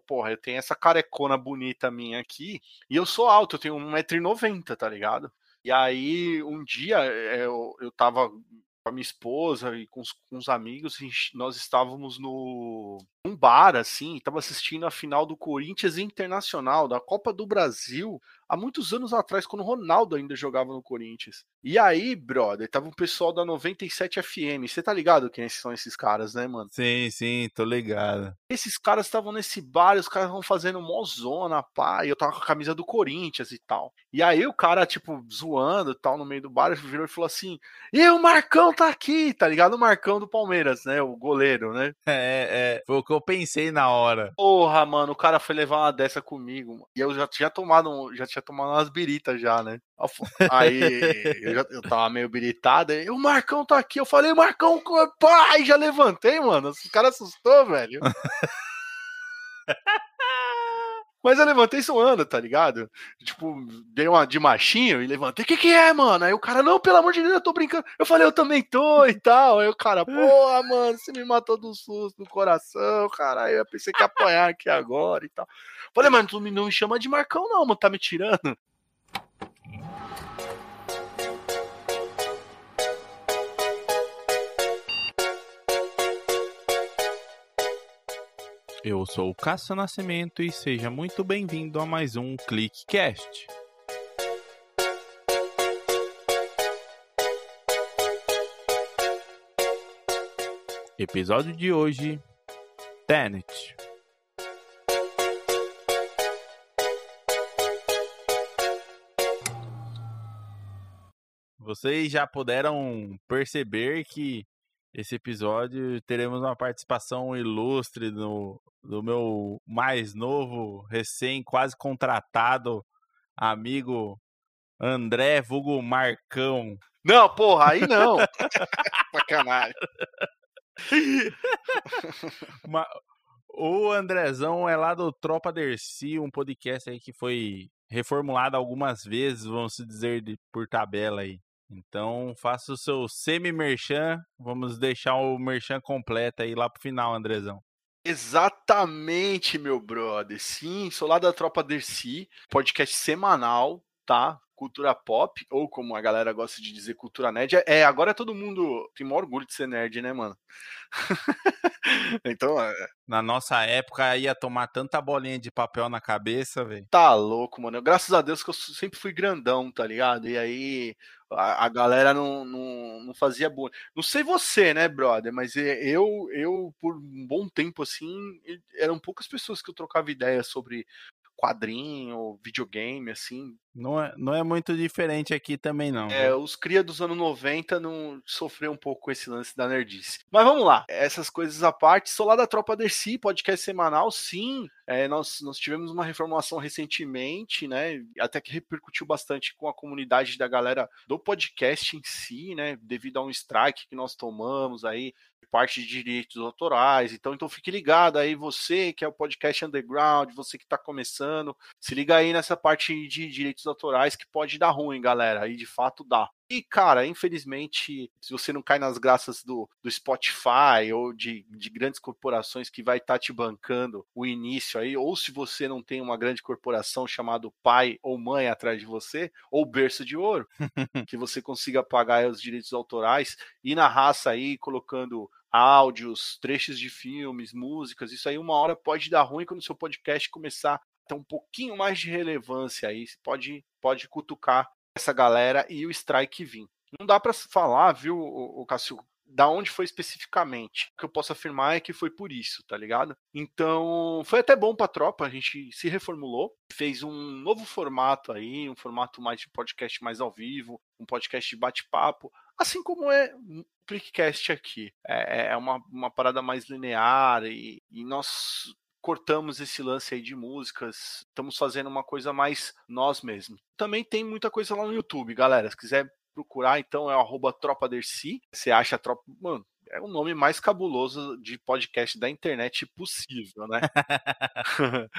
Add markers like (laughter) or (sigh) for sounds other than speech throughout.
porra, eu tenho essa carecona bonita minha aqui, e eu sou alto, eu tenho 1,90m, tá ligado? E aí, um dia, eh, eu, eu tava com a minha esposa e com os, com os amigos, nós estávamos no um bar, assim, estava assistindo a final do Corinthians Internacional, da Copa do Brasil, há muitos anos atrás, quando o Ronaldo ainda jogava no Corinthians. E aí, brother, tava um pessoal da 97 FM. Você tá ligado quem são esses caras, né, mano? Sim, sim, tô ligado. Esses caras estavam nesse bar, os caras vão fazendo mozona, pá, e eu tava com a camisa do Corinthians e tal. E aí o cara, tipo, zoando e tal, no meio do bar, virou e falou assim: E o Marcão tá aqui, tá ligado? O Marcão do Palmeiras, né? O goleiro, né? É, é. Foi o que eu pensei na hora. Porra, mano, o cara foi levar uma dessa comigo. E eu já tinha tomado, já tinha tomado umas biritas já, né? Aí (laughs) eu, já, eu tava meio biritado, e o Marcão tá aqui. Eu falei, Marcão, pai, já levantei, mano. Os cara assustou, velho. (laughs) Mas eu levantei suando, tá ligado? Tipo, dei uma de machinho e levantei. O que que é, mano? Aí o cara, não, pelo amor de Deus, eu tô brincando. Eu falei, eu também tô e tal. Aí o cara, porra, mano, você me matou do susto no coração, cara. Eu pensei que ia apanhar aqui agora e tal. Falei, mano, tu não me chama de Marcão, não, mano, tá me tirando. Eu sou o Cássio Nascimento e seja muito bem-vindo a mais um ClickCast. Episódio de hoje: Tenet. Vocês já puderam perceber que esse episódio teremos uma participação ilustre no, do meu mais novo, recém, quase contratado amigo André Vulgo Marcão. Não, porra, aí não. (laughs) Sacanagem. (laughs) o Andrezão é lá do Tropa Dercy, um podcast aí que foi reformulado algumas vezes, vamos dizer, de, por tabela aí. Então, faça o seu semi-merchan. Vamos deixar o merchan completo aí lá pro final, Andrezão. Exatamente, meu brother. Sim, sou lá da Tropa Dercy, podcast semanal, tá? Cultura pop, ou como a galera gosta de dizer, cultura nerd. É, agora todo mundo tem maior orgulho de ser nerd, né, mano? (laughs) então. É... Na nossa época ia tomar tanta bolinha de papel na cabeça, velho. Tá louco, mano. Graças a Deus que eu sempre fui grandão, tá ligado? E aí a, galera não, não, não fazia boa. Não sei você, né, brother? Mas eu, eu, por um bom tempo, assim, eram poucas pessoas que eu trocava ideia sobre quadrinho, videogame, assim. Não é, não é muito diferente aqui também, não. É, os cria dos anos 90 não sofreu um pouco com esse lance da nerdice. Mas vamos lá, essas coisas à parte. Sou lá da Tropa Dercy, podcast semanal, sim. É, nós, nós tivemos uma reformulação recentemente, né? Até que repercutiu bastante com a comunidade da galera do podcast em si, né? Devido a um strike que nós tomamos aí parte de direitos autorais. Então, então fique ligado aí, você que é o podcast underground, você que está começando, se liga aí nessa parte de direitos autorais que pode dar ruim, galera. E de fato dá. E, cara, infelizmente, se você não cai nas graças do, do Spotify ou de, de grandes corporações que vai estar tá te bancando o início aí, ou se você não tem uma grande corporação chamado pai ou mãe atrás de você, ou berço de ouro, (laughs) que você consiga pagar os direitos autorais e na raça aí, colocando áudios, trechos de filmes, músicas, isso aí uma hora pode dar ruim quando o seu podcast começar ter um pouquinho mais de relevância aí, pode, pode cutucar essa galera e o strike vir. Não dá para falar, viu, o, Cássio, da onde foi especificamente. O que eu posso afirmar é que foi por isso, tá ligado? Então, foi até bom pra tropa, a gente se reformulou, fez um novo formato aí, um formato mais de podcast mais ao vivo, um podcast de bate-papo, assim como é o Clickcast aqui. É, é uma, uma parada mais linear e, e nós cortamos esse lance aí de músicas, estamos fazendo uma coisa mais nós mesmos. Também tem muita coisa lá no YouTube, galera. Se quiser procurar, então é o Tropa Dercy. Você acha a Tropa. Mano, é o nome mais cabuloso de podcast da internet possível, né? (laughs)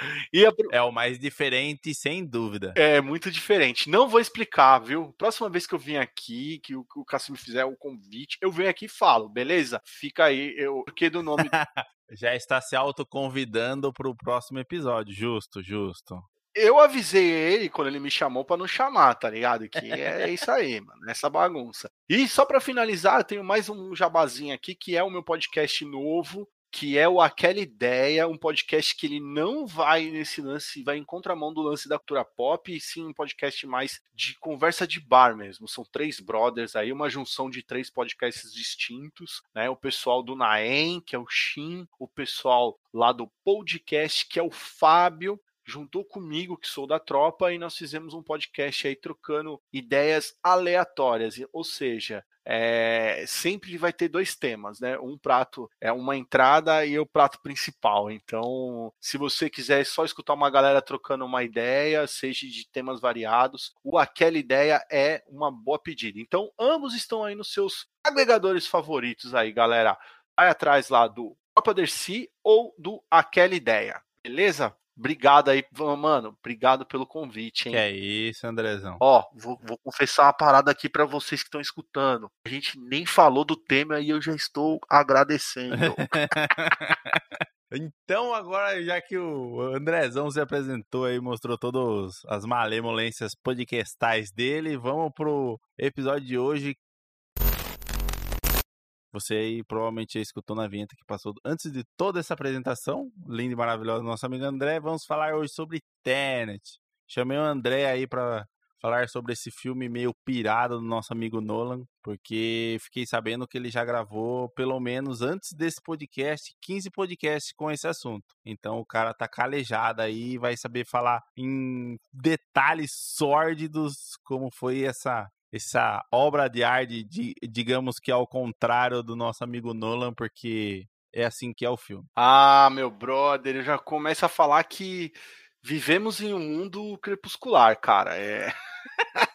a... É o mais diferente, sem dúvida. É muito diferente. Não vou explicar, viu? Próxima vez que eu vim aqui, que o, o Cássio me fizer o convite, eu venho aqui e falo, beleza? Fica aí, eu porque do nome (laughs) Já está se autoconvidando para o próximo episódio. Justo, justo. Eu avisei ele quando ele me chamou para não chamar, tá ligado? Que é (laughs) isso aí, mano, essa bagunça. E só para finalizar, eu tenho mais um jabazinho aqui que é o meu podcast novo, que é o Aquela Ideia, um podcast que ele não vai nesse lance, vai em contramão do lance da cultura pop, e sim um podcast mais de conversa de bar mesmo. São três brothers aí, uma junção de três podcasts distintos, né? O pessoal do Naem, que é o Shin, o pessoal lá do podcast, que é o Fábio, juntou comigo, que sou da tropa, e nós fizemos um podcast aí trocando ideias aleatórias, ou seja, é, sempre vai ter dois temas, né? Um prato é uma entrada e o prato principal. Então, se você quiser só escutar uma galera trocando uma ideia, seja de temas variados, o Aquela Ideia é uma boa pedida. Então, ambos estão aí nos seus agregadores favoritos aí, galera. Vai atrás lá do Copa Dercy ou do Aquela Ideia. Beleza? Obrigado aí, mano. Obrigado pelo convite, hein? Que é isso, Andrezão. Ó, vou, vou confessar uma parada aqui para vocês que estão escutando. A gente nem falou do tema e eu já estou agradecendo. (laughs) Então, agora, já que o Andrezão se apresentou aí, mostrou todas as malemolências podcastais dele, vamos pro episódio de hoje você aí provavelmente escutou na vinheta que passou antes de toda essa apresentação, linda e maravilhosa nosso amigo André. Vamos falar hoje sobre Tenet. Chamei o André aí para falar sobre esse filme meio pirado do nosso amigo Nolan, porque fiquei sabendo que ele já gravou, pelo menos antes desse podcast, 15 podcasts com esse assunto. Então o cara tá calejado aí, vai saber falar em detalhes sórdidos como foi essa essa obra de arte, de, digamos que ao contrário do nosso amigo Nolan, porque é assim que é o filme. Ah, meu brother, eu já começo a falar que vivemos em um mundo crepuscular, cara. É. (laughs)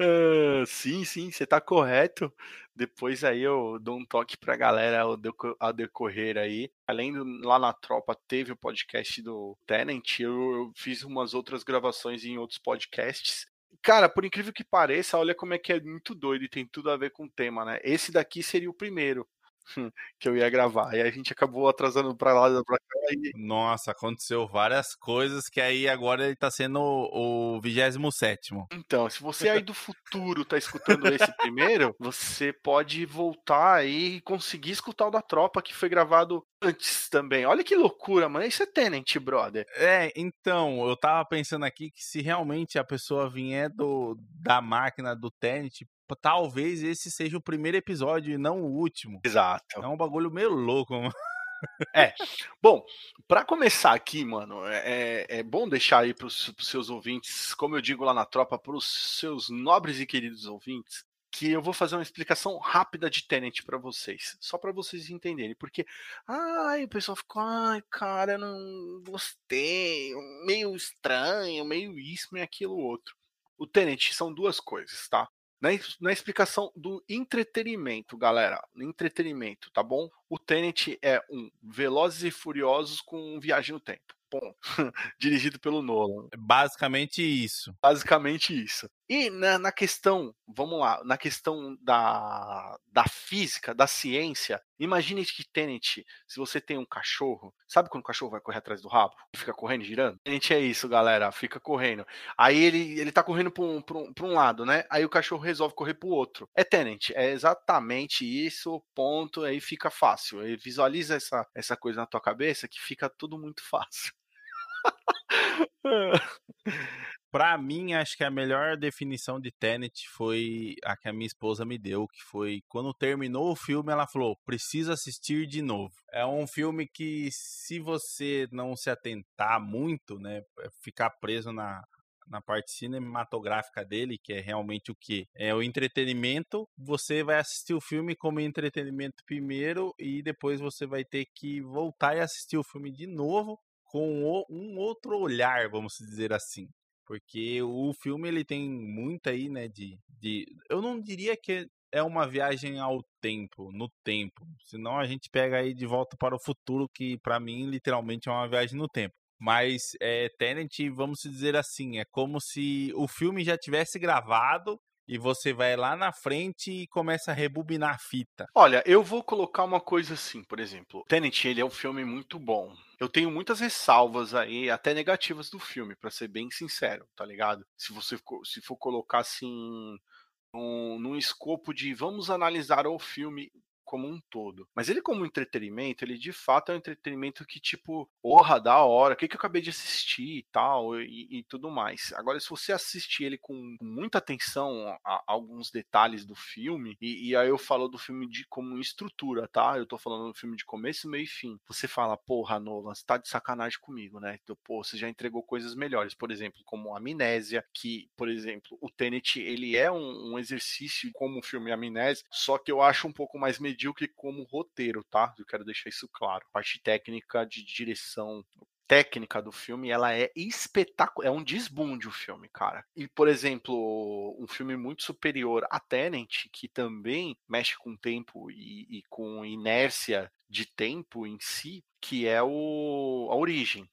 uh, sim, sim, você tá correto. Depois aí eu dou um toque pra galera ao, ao decorrer aí. Além do, lá na tropa teve o podcast do Tenant, eu, eu fiz umas outras gravações em outros podcasts. Cara, por incrível que pareça, olha como é que é muito doido e tem tudo a ver com o tema, né? Esse daqui seria o primeiro. (laughs) que eu ia gravar. E a gente acabou atrasando pra lá e pra cá. E... Nossa, aconteceu várias coisas que aí agora ele tá sendo o 27. Então, se você aí (laughs) do futuro tá escutando esse primeiro, você pode voltar aí e conseguir escutar o da tropa que foi gravado antes também. Olha que loucura, mano. Isso é Tenant, brother. É, então, eu tava pensando aqui que se realmente a pessoa vier do, da máquina do Tenant, talvez esse seja o primeiro episódio e não o último. Exato. É um bagulho meio louco, mano. É. Bom, para começar aqui, mano, é, é, é bom deixar aí para os seus ouvintes, como eu digo lá na tropa, para os seus nobres e queridos ouvintes, que eu vou fazer uma explicação rápida de Tenet para vocês, só para vocês entenderem, porque ai, o pessoal ficou, ai, cara, não gostei, meio estranho, meio isso, meio aquilo outro. O Tenet são duas coisas, tá? Na, na explicação do entretenimento, galera. Entretenimento, tá bom? O Tenet é um Velozes e Furiosos com Viagem no Tempo. Bom, (laughs) dirigido pelo Nolan. Basicamente isso. Basicamente isso. E na, na, questão, vamos lá, na questão da, da física, da ciência, imagine que Tenet, se você tem um cachorro, sabe quando o cachorro vai correr atrás do rabo? Fica correndo, girando? Tenet é isso, galera, fica correndo. Aí ele, ele tá correndo pra um, pra, um, pra um lado, né? Aí o cachorro resolve correr pro outro. É Tenet, é exatamente isso, ponto, aí fica fácil. Aí visualiza essa, essa coisa na tua cabeça que fica tudo muito fácil. (laughs) Para mim, acho que a melhor definição de Tenet foi a que a minha esposa me deu, que foi quando terminou o filme, ela falou: "Precisa assistir de novo". É um filme que se você não se atentar muito, né, ficar preso na na parte cinematográfica dele, que é realmente o que é o entretenimento, você vai assistir o filme como entretenimento primeiro e depois você vai ter que voltar e assistir o filme de novo com um outro olhar, vamos dizer assim. Porque o filme ele tem muito aí, né, de, de eu não diria que é uma viagem ao tempo, no tempo. Senão a gente pega aí de volta para o futuro, que para mim literalmente é uma viagem no tempo. Mas é, Tenet, vamos dizer assim, é como se o filme já tivesse gravado e você vai lá na frente e começa a rebobinar a fita. Olha, eu vou colocar uma coisa assim, por exemplo, Tenet, ele é um filme muito bom. Eu tenho muitas ressalvas aí, até negativas do filme, para ser bem sincero, tá ligado? Se você se for colocar assim num escopo de vamos analisar o filme como um todo. Mas ele, como entretenimento, ele de fato é um entretenimento que, tipo, porra, da hora, o que, que eu acabei de assistir e tal, e, e tudo mais. Agora, se você assistir ele com muita atenção a, alguns detalhes do filme, e, e, aí eu falo do filme de como estrutura, tá? Eu tô falando do filme de começo, meio e fim. Você fala, porra, Nolan, você tá de sacanagem comigo, né? Então, pô, você já entregou coisas melhores, por exemplo, como Amnésia, que, por exemplo, o Tenet, ele é um, um exercício como o filme Amnésia, só que eu acho um pouco mais medíocre medíocre como roteiro, tá? Eu quero deixar isso claro. A parte técnica de direção, técnica do filme, ela é espetacular. É um desbunde o filme, cara. E, por exemplo, um filme muito superior a Tenant, que também mexe com tempo e, e com inércia de tempo em si, que é o A Origem.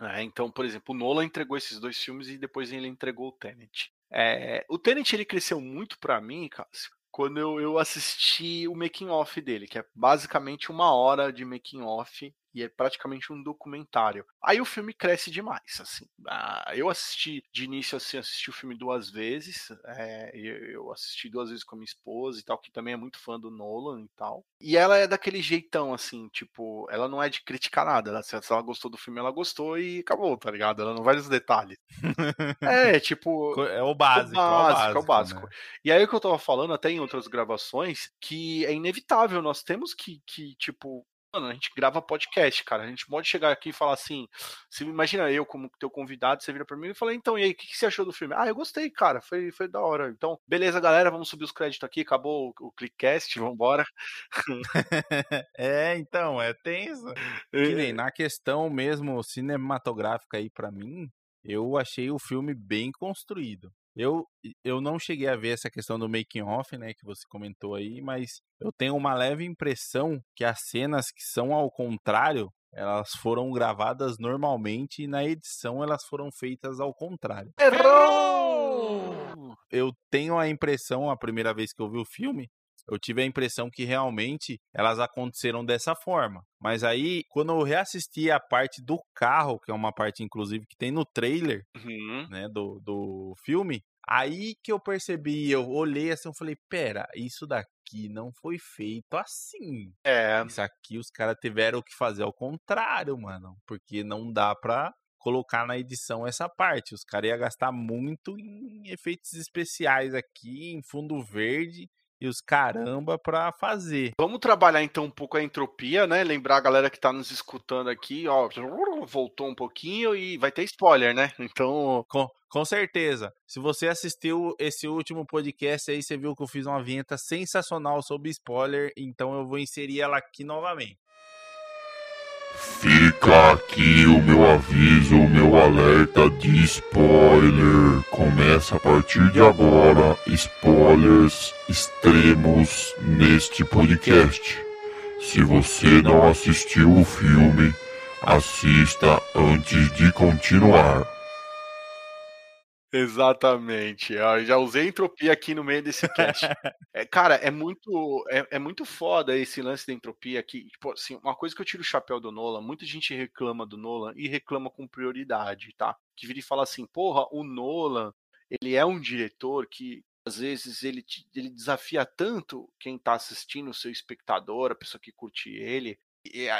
É, então, por exemplo, o Nolan entregou esses dois filmes e depois ele entregou o Tenet. É, o Tenet ele cresceu muito para mim, Cássio, quando eu, eu assisti o making off dele, que é basicamente uma hora de making off e é praticamente um documentário. Aí o filme cresce demais, assim. Ah, eu assisti de início assim, assisti o filme duas vezes. É, eu assisti duas vezes com a minha esposa e tal, que também é muito fã do Nolan e tal. E ela é daquele jeitão, assim, tipo, ela não é de criticar nada. Ela, se ela gostou do filme, ela gostou e acabou, tá ligado? Ela não vai nos detalhes. (laughs) é, tipo. É o básico. É o básico, é o básico. Né? E aí o que eu tava falando, até em outras gravações, que é inevitável, nós temos que, que tipo, Mano, a gente grava podcast, cara. A gente pode chegar aqui e falar assim. Se imagina eu como teu convidado, você vira para mim e fala, então, e aí, o que, que, você achou do filme? Ah, eu gostei, cara. Foi, foi da hora. Então, beleza, galera, vamos subir os créditos aqui. Acabou o, o Clickcast, (laughs) vambora. (laughs) é, então, é tenso. Que nem é. na questão mesmo cinematográfica aí para mim, eu achei o filme bem construído. Eu, eu não cheguei a ver essa questão do making off, né, que você comentou aí, mas eu tenho uma leve impressão que as cenas que são ao contrário, elas foram gravadas normalmente e na edição elas foram feitas ao contrário. Errou! Eu tenho a impressão, a primeira vez que eu vi o filme, eu tive a impressão que realmente elas aconteceram dessa forma. Mas aí, quando eu reassisti a parte do carro, que é uma parte, inclusive, que tem no trailer uhum. né, do, do filme, aí que eu percebi, eu olhei assim, eu falei, pera, isso daqui não foi feito assim. É. Isso aqui os caras tiveram que fazer ao contrário, mano. Porque não dá pra colocar na edição essa parte. Os caras iam gastar muito em efeitos especiais aqui, em fundo verde e os caramba para fazer. Vamos trabalhar então um pouco a entropia, né? Lembrar a galera que tá nos escutando aqui, ó, voltou um pouquinho e vai ter spoiler, né? Então, com, com certeza. Se você assistiu esse último podcast aí, você viu que eu fiz uma vinheta sensacional sobre spoiler, então eu vou inserir ela aqui novamente. Fica aqui o meu aviso, o meu alerta de spoiler. Começa a partir de agora spoilers extremos neste podcast. Se você não assistiu o filme, assista antes de continuar. Exatamente. Eu já usei entropia aqui no meio desse cast. (laughs) é, cara, é muito, é, é, muito foda esse lance da entropia aqui. Tipo, assim, uma coisa que eu tiro o chapéu do Nolan, muita gente reclama do Nolan e reclama com prioridade, tá? Que vira e fala assim, porra, o Nolan, ele é um diretor que às vezes ele, ele desafia tanto quem tá assistindo, o seu espectador, a pessoa que curte ele,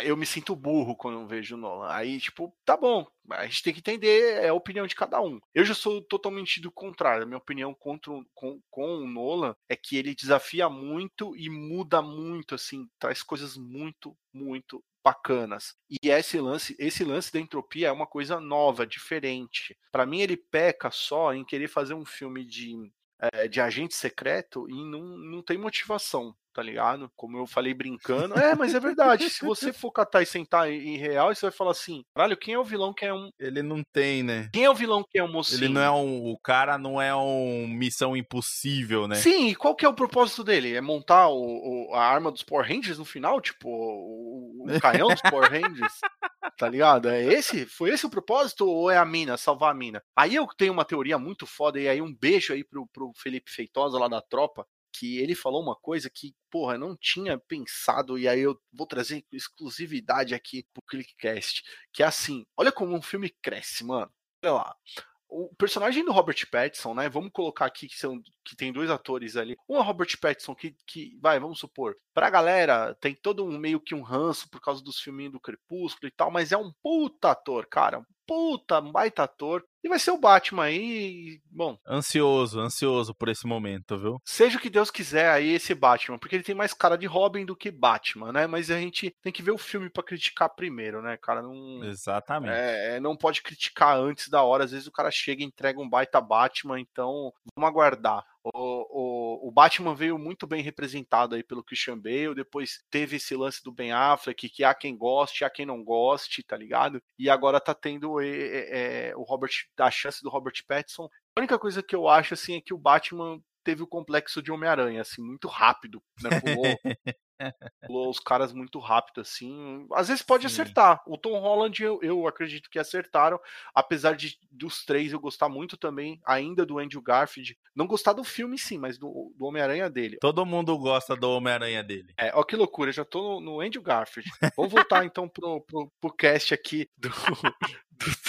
eu me sinto burro quando eu vejo o Nolan. Aí, tipo, tá bom, a gente tem que entender é a opinião de cada um. Eu já sou totalmente do contrário. A minha opinião contra, com, com o Nolan é que ele desafia muito e muda muito, assim, traz coisas muito, muito bacanas. E esse lance, esse lance da entropia é uma coisa nova, diferente. Para mim, ele peca só em querer fazer um filme de, é, de agente secreto e não, não tem motivação tá ligado? Como eu falei brincando. É, mas é verdade. Se você for catar e sentar em real, você vai falar assim: caralho, quem é o vilão que é um. Ele não tem, né? Quem é o vilão que é um mocinho? Ele não é um. O cara não é um missão impossível, né? Sim, e qual que é o propósito dele? É montar o, o a arma dos Power Rangers no final? Tipo, o, o canhão dos Power Rangers? Tá ligado? É esse? Foi esse o propósito ou é a mina, salvar a mina? Aí eu tenho uma teoria muito foda, e aí um beijo aí pro, pro Felipe Feitosa lá da tropa, que ele falou uma coisa que, porra, não tinha pensado, e aí eu vou trazer exclusividade aqui pro Clickcast, que é assim, olha como um filme cresce, mano. Olha lá. O personagem do Robert Pattinson, né? Vamos colocar aqui que, são, que tem dois atores ali. Um é Robert Pattinson, que, que, vai, vamos supor, pra galera tem todo um meio que um ranço por causa dos filminhos do Crepúsculo e tal, mas é um puta ator, cara. Um puta, um baita ator. E vai ser o Batman aí, bom. Ansioso, ansioso por esse momento, viu? Seja o que Deus quiser aí esse Batman, porque ele tem mais cara de Robin do que Batman, né? Mas a gente tem que ver o filme para criticar primeiro, né, cara? Não, Exatamente. É, não pode criticar antes da hora. Às vezes o cara chega e entrega um baita Batman, então vamos aguardar. O, o, o, Batman veio muito bem representado aí pelo Christian Bale, depois teve esse lance do Ben Affleck, que há quem goste, há quem não goste, tá ligado? E agora tá tendo é, é, o Robert, a chance do Robert Pattinson. A única coisa que eu acho, assim, é que o Batman teve o complexo de Homem-Aranha, assim, muito rápido, né? Pulou, (laughs) os caras muito rápido, assim. Às vezes pode Sim. acertar. O Tom Holland, eu, eu, acredito que acertaram, apesar de dos três eu gostar muito também, ainda do Andrew Garfield. Não gostar do filme, sim, mas do, do Homem-Aranha dele. Todo mundo gosta do Homem-Aranha dele. É, ó que loucura, já tô no, no Andrew Garfield. Vamos voltar então pro, pro, pro cast aqui do, (laughs)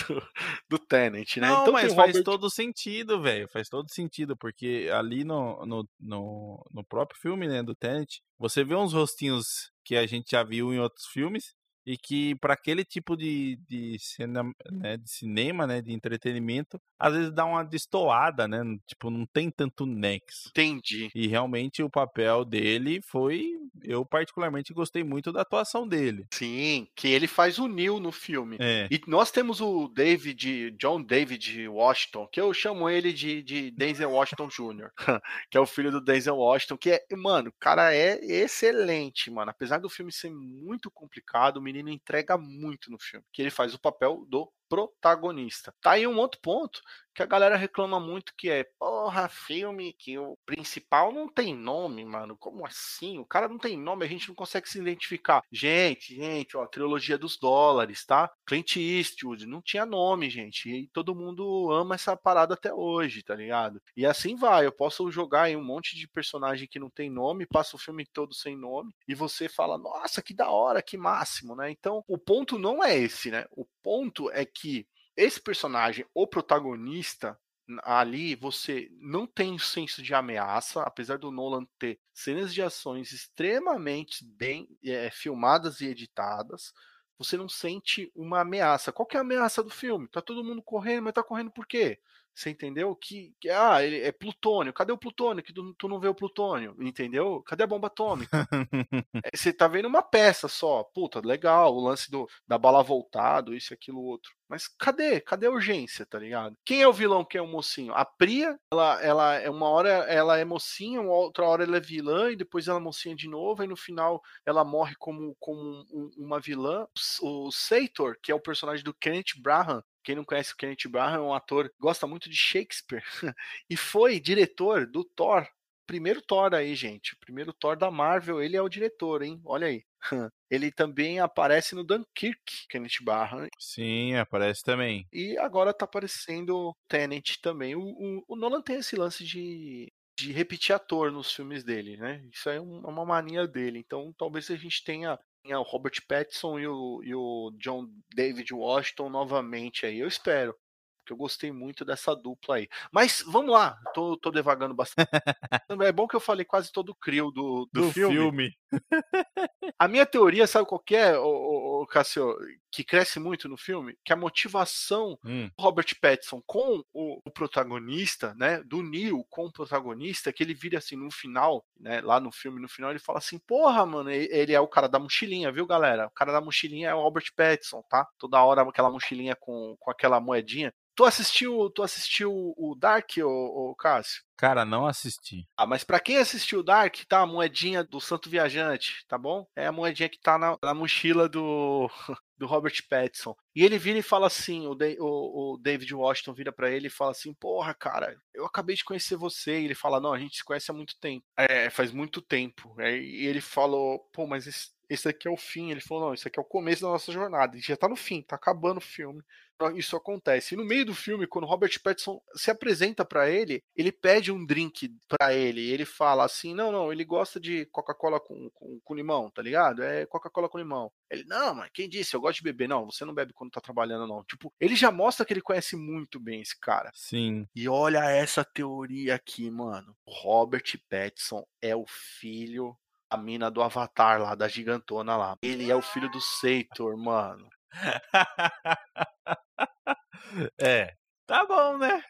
do, do Tenet, né? Não, então, mas faz Robert... todo sentido, velho. Faz todo sentido, porque ali no, no, no, no, próprio filme, né, do Tenet, você vê uns rostinhos que a gente já viu em outros filmes e que para aquele tipo de, de, cena, né, de cinema, né, de entretenimento, às vezes dá uma destoada, né? Tipo, não tem tanto nexo. Entendi. E realmente o papel dele foi, eu particularmente gostei muito da atuação dele. Sim, que ele faz o Neil no filme. É. E nós temos o David, John David Washington, que eu chamo ele de, de Denzel Washington Jr., (laughs) que é o filho do Denzel Washington, que é, mano, o cara é excelente, mano. Apesar do filme ser muito complicado, o menino entrega muito no filme, que ele faz o papel do protagonista. Tá aí um outro ponto que a galera reclama muito que é, porra, filme que o principal não tem nome, mano. Como assim? O cara não tem nome, a gente não consegue se identificar. Gente, gente, ó, trilogia dos dólares, tá? Clint Eastwood, não tinha nome, gente. E todo mundo ama essa parada até hoje, tá ligado? E assim vai, eu posso jogar aí um monte de personagem que não tem nome, passa o filme todo sem nome, e você fala, nossa, que da hora, que máximo, né? Então, o ponto não é esse, né? O ponto é que esse personagem, o protagonista, ali você não tem senso de ameaça, apesar do Nolan ter cenas de ações extremamente bem é, filmadas e editadas, você não sente uma ameaça. Qual que é a ameaça do filme? Tá todo mundo correndo, mas tá correndo por quê? Você entendeu? Que, que ah, ele é plutônio. Cadê o plutônio? Que tu, tu não vê o plutônio, entendeu? Cadê a bomba atômica? (laughs) é, você tá vendo uma peça só. Puta, legal, o lance do, da bala voltado, isso, aquilo, outro. Mas cadê? Cadê a urgência, tá ligado? Quem é o vilão, quem é o mocinho? A Priya, ela, ela é uma hora ela é mocinha, uma outra hora ela é vilã, e depois ela é mocinha de novo, e no final ela morre como, como um, uma vilã. O Sator, que é o personagem do Kenneth Branagh, quem não conhece o Kenneth Branagh é um ator que gosta muito de Shakespeare (laughs) e foi diretor do Thor. Primeiro Thor aí, gente. Primeiro Thor da Marvel, ele é o diretor, hein? Olha aí. (laughs) Ele também aparece no Dunkirk, Kenneth Branagh. Sim, aparece também. E agora tá aparecendo Tenet também. O, o, o Nolan tem esse lance de, de repetir ator nos filmes dele, né? Isso é uma mania dele. Então talvez a gente tenha o Robert Pattinson e o, e o John David Washington novamente aí. Eu espero. Porque eu gostei muito dessa dupla aí. Mas vamos lá, tô, tô devagando bastante. (laughs) é bom que eu falei quase todo o crio do, do, do filme. filme. A minha teoria, sabe qual que é, o, o, Cassio, que cresce muito no filme? Que a motivação hum. do Robert Pattinson com o, o, protagonista, né, do Neil com o protagonista, que ele vira assim no final, né, lá no filme, no final ele fala assim, porra, mano, ele é o cara da mochilinha, viu, galera? O cara da mochilinha é o Robert Pattinson, tá? Toda hora aquela mochilinha com, com aquela moedinha. Tu assistiu, tu assistiu o Dark, ô, ô Cássio? Cara, não assisti. Ah, mas para quem assistiu Dark, tá a moedinha do Santo Viajante, tá bom? É a moedinha que tá na, na mochila do, (laughs) do Robert Pattinson. E ele vira e fala assim, o, o, o David Washington vira para ele e fala assim, porra, cara, eu acabei de conhecer você. E ele fala, não, a gente se conhece há muito tempo. É, faz muito tempo. É, e ele falou, pô, mas esse, esse aqui é o fim. Ele falou, não, isso aqui é o começo da nossa jornada. E já tá no fim, tá acabando o filme. Isso acontece. E no meio do filme, quando Robert Pattinson se apresenta para ele, ele pede um drink para ele. E ele fala assim: não, não, ele gosta de Coca-Cola com, com, com, limão, tá ligado? É Coca-Cola com limão. Ele, não, mas quem disse? Eu gosto de beber. Não, você não bebe quando tá trabalhando, não. Tipo, ele já mostra que ele conhece muito bem esse cara. Sim. E olha essa teoria aqui, mano. O Robert Pattinson é o filho a mina do Avatar lá, da gigantona lá. Ele é o filho do Seitor, mano. (laughs) é, tá bom, né?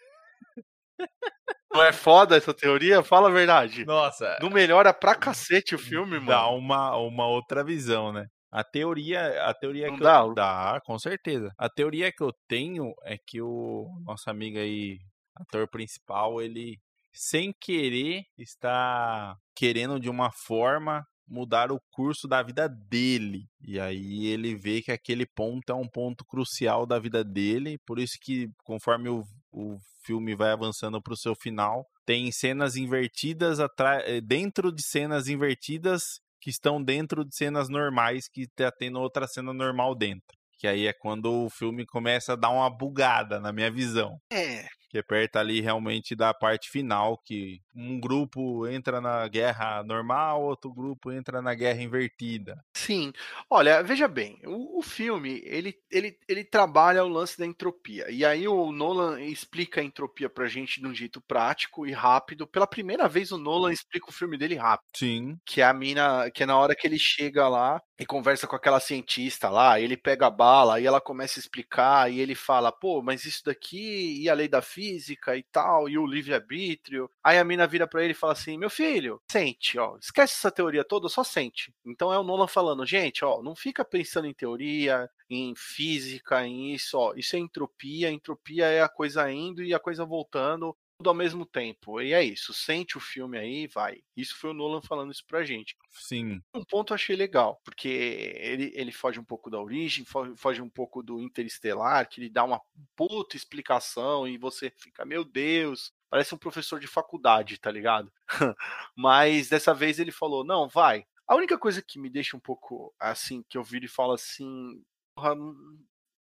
Não é foda essa teoria? Fala a verdade. Nossa. Não melhora pra cacete o filme, mano. Dá uma, uma outra visão, né? A teoria, a teoria Não que dá? eu dá, com certeza. A teoria que eu tenho é que o nosso amigo aí, ator principal, ele sem querer está querendo de uma forma mudar o curso da vida dele. E aí ele vê que aquele ponto é um ponto crucial da vida dele, por isso que conforme o, o filme vai avançando para o seu final, tem cenas invertidas eh, dentro de cenas invertidas que estão dentro de cenas normais que está tendo outra cena normal dentro. Que aí é quando o filme começa a dar uma bugada na minha visão. É, que é perto ali realmente da parte final, que um grupo entra na guerra normal, outro grupo entra na guerra invertida. Sim. Olha, veja bem, o, o, filme, ele, ele, ele trabalha o lance da entropia. E aí o Nolan explica a entropia pra gente de um jeito prático e rápido. Pela primeira vez o Nolan explica o filme dele rápido. Sim. Que é a mina, que é na hora que ele chega lá e conversa com aquela cientista lá, ele pega a bala e ela começa a explicar e ele fala, pô, mas isso daqui e a lei da física e tal, e o livre-arbítrio. Aí a mina vira para ele e fala assim: meu filho, sente, ó, esquece essa teoria toda, só sente. Então é o Nolan falando, gente, ó, não fica pensando em teoria, em física, em isso, ó, isso é entropia, entropia é a coisa indo e a coisa voltando tudo ao mesmo tempo. E é isso, sente o filme aí vai. Isso foi o Nolan falando isso pra gente. Sim. Um ponto eu achei legal, porque ele, ele foge um pouco da origem, foge um pouco do interestelar, que ele dá uma puta explicação e você fica, meu Deus, parece um professor de faculdade, tá ligado? (laughs) Mas dessa vez ele falou, não, vai. A única coisa que me deixa um pouco assim, que eu viro e falo assim,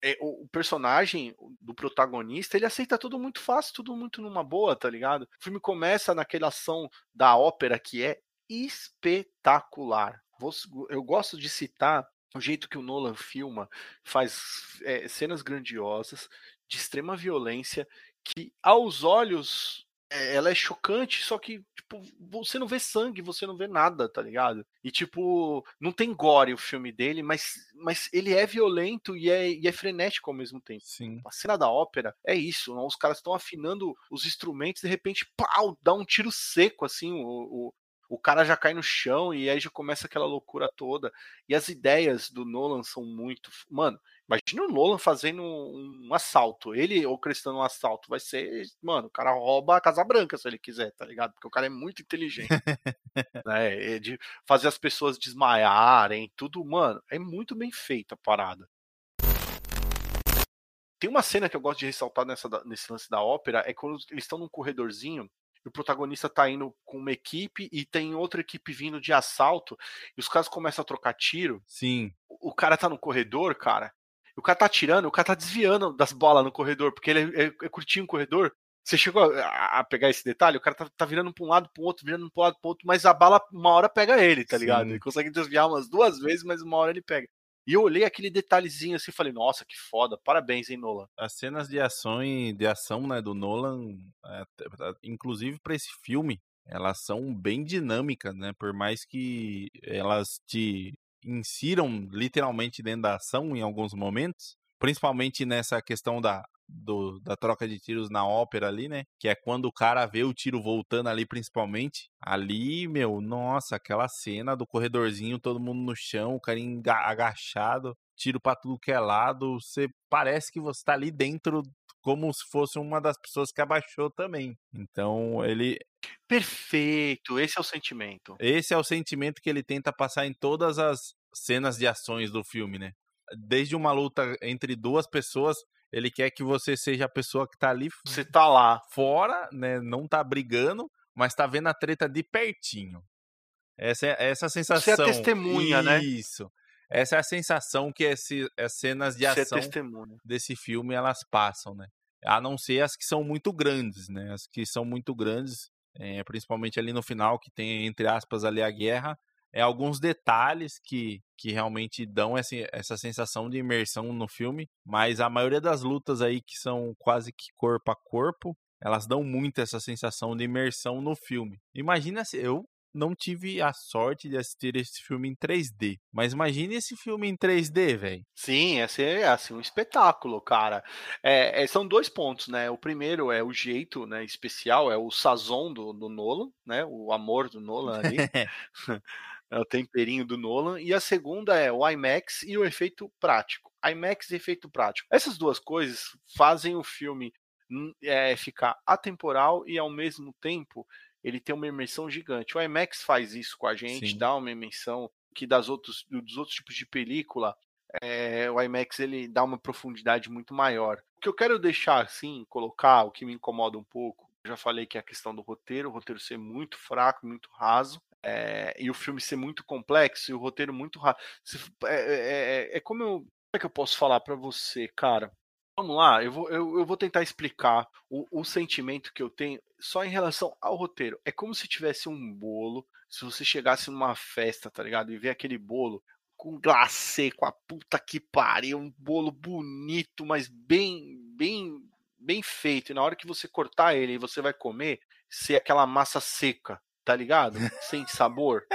é, o, personagem do protagonista, ele aceita tudo muito fácil, tudo muito numa boa, tá ligado? O filme começa naquela ação da ópera que é espetacular. Eu gosto de citar o jeito que o Nolan filma, faz é, cenas grandiosas, de extrema violência, que aos olhos ela é chocante, só que, tipo, você não vê sangue, você não vê nada, tá ligado? E, tipo, não tem gore o filme dele, mas, mas ele é violento e é, e é frenético ao mesmo tempo. Sim. A cena da ópera é isso, não? os caras estão afinando os instrumentos, de repente, pau, dá um tiro seco, assim, o, o, o cara já cai no chão e aí já começa aquela loucura toda. E as ideias do Nolan são muito. Mano, imagina o Nolan fazendo um, um assalto. Ele orquestrando um assalto. Vai ser. Mano, o cara rouba a Casa Branca se ele quiser, tá ligado? Porque o cara é muito inteligente. (laughs) né? De fazer as pessoas desmaiarem, tudo. Mano, é muito bem feita a parada. Tem uma cena que eu gosto de ressaltar nessa, nesse lance da ópera, é quando eles estão num corredorzinho o protagonista tá indo com uma equipe e tem outra equipe vindo de assalto, e os caras começam a trocar tiro. Sim. O cara tá no corredor, cara. O cara tá tirando, o cara tá desviando das bolas no corredor, porque ele é, é, é curtinho o corredor. Você chegou a, a, pegar esse detalhe? O cara tá, tá virando pra um lado, pro outro, virando pra um lado, pro outro, mas a bala uma hora pega ele, tá ligado? Ele consegue desviar umas duas vezes, mas uma hora ele pega. E eu olhei aquele detalhezinho assim e falei, nossa, que foda, parabéns, hein, Nolan. As cenas de ação, e, de ação né, do Nolan, é, inclusive para esse filme, elas são bem dinâmicas, né? Por mais que elas te insiram literalmente dentro da ação em alguns momentos, principalmente nessa questão da, do, da troca de tiros na ópera ali, né? Que é quando o cara vê o tiro voltando ali, principalmente. Ali, meu, nossa, aquela cena do corredorzinho, todo mundo no chão, o cara agachado, tiro pra tudo que é lado. Você parece que você tá ali dentro como se fosse uma das pessoas que abaixou também. Então, ele. Perfeito, esse é o sentimento. Esse é o sentimento que ele tenta passar em todas as cenas de ações do filme, né? Desde uma luta entre duas pessoas, ele quer que você seja a pessoa que tá ali. Você tá lá. Fora, né? Não tá brigando, mas tá vendo a treta de pertinho. Essa é essa sensação. Você é testemunha, Isso. né? Isso. Essa é a sensação que esse, as cenas de Você é ação testemunha. desse filme elas passam, né? A não ser as que são muito grandes, né? As que são muito grandes, é, principalmente ali no final, que tem, entre aspas, ali a guerra, é alguns detalhes que, que realmente dão essa, essa sensação de imersão no filme, mas a maioria das lutas aí que são quase que corpo a corpo, elas dão muito essa sensação de imersão no filme. Imagina se eu não tive a sorte de assistir esse filme em 3D, mas imagine esse filme em 3D, velho. Sim, ia ser assim, um espetáculo, cara. É, é, são dois pontos, né? O primeiro é o jeito né, especial, é o sazon do, do Nolan, né? O amor do Nolan ali. (laughs) (laughs) é o temperinho do Nolan. E a segunda é o IMAX e o efeito prático. IMAX e efeito prático. Essas duas coisas fazem o filme hum, é, ficar atemporal e ao mesmo tempo ele tem uma imersão gigante. O IMAX faz isso com a gente, Sim. dá uma imersão que das outros, dos outros tipos de película, é, o IMAX ele dá uma profundidade muito maior. O que eu quero deixar assim, colocar, o que me incomoda um pouco, eu já falei que é a questão do roteiro, o roteiro ser muito fraco, muito raso, é, e o filme ser muito complexo e o roteiro muito raso. É, é, é, como eu. Como é que eu posso falar para você, cara? Vamos lá, eu vou, eu, eu vou tentar explicar o, o, sentimento que eu tenho só em relação ao roteiro. É como se tivesse um bolo, se você chegasse numa festa, tá ligado? E ver aquele bolo com glacê, com a puta que pariu, um bolo bonito, mas bem, bem, bem feito. E na hora que você cortar ele e você vai comer, ser aquela massa seca, tá ligado? (laughs) Sem sabor.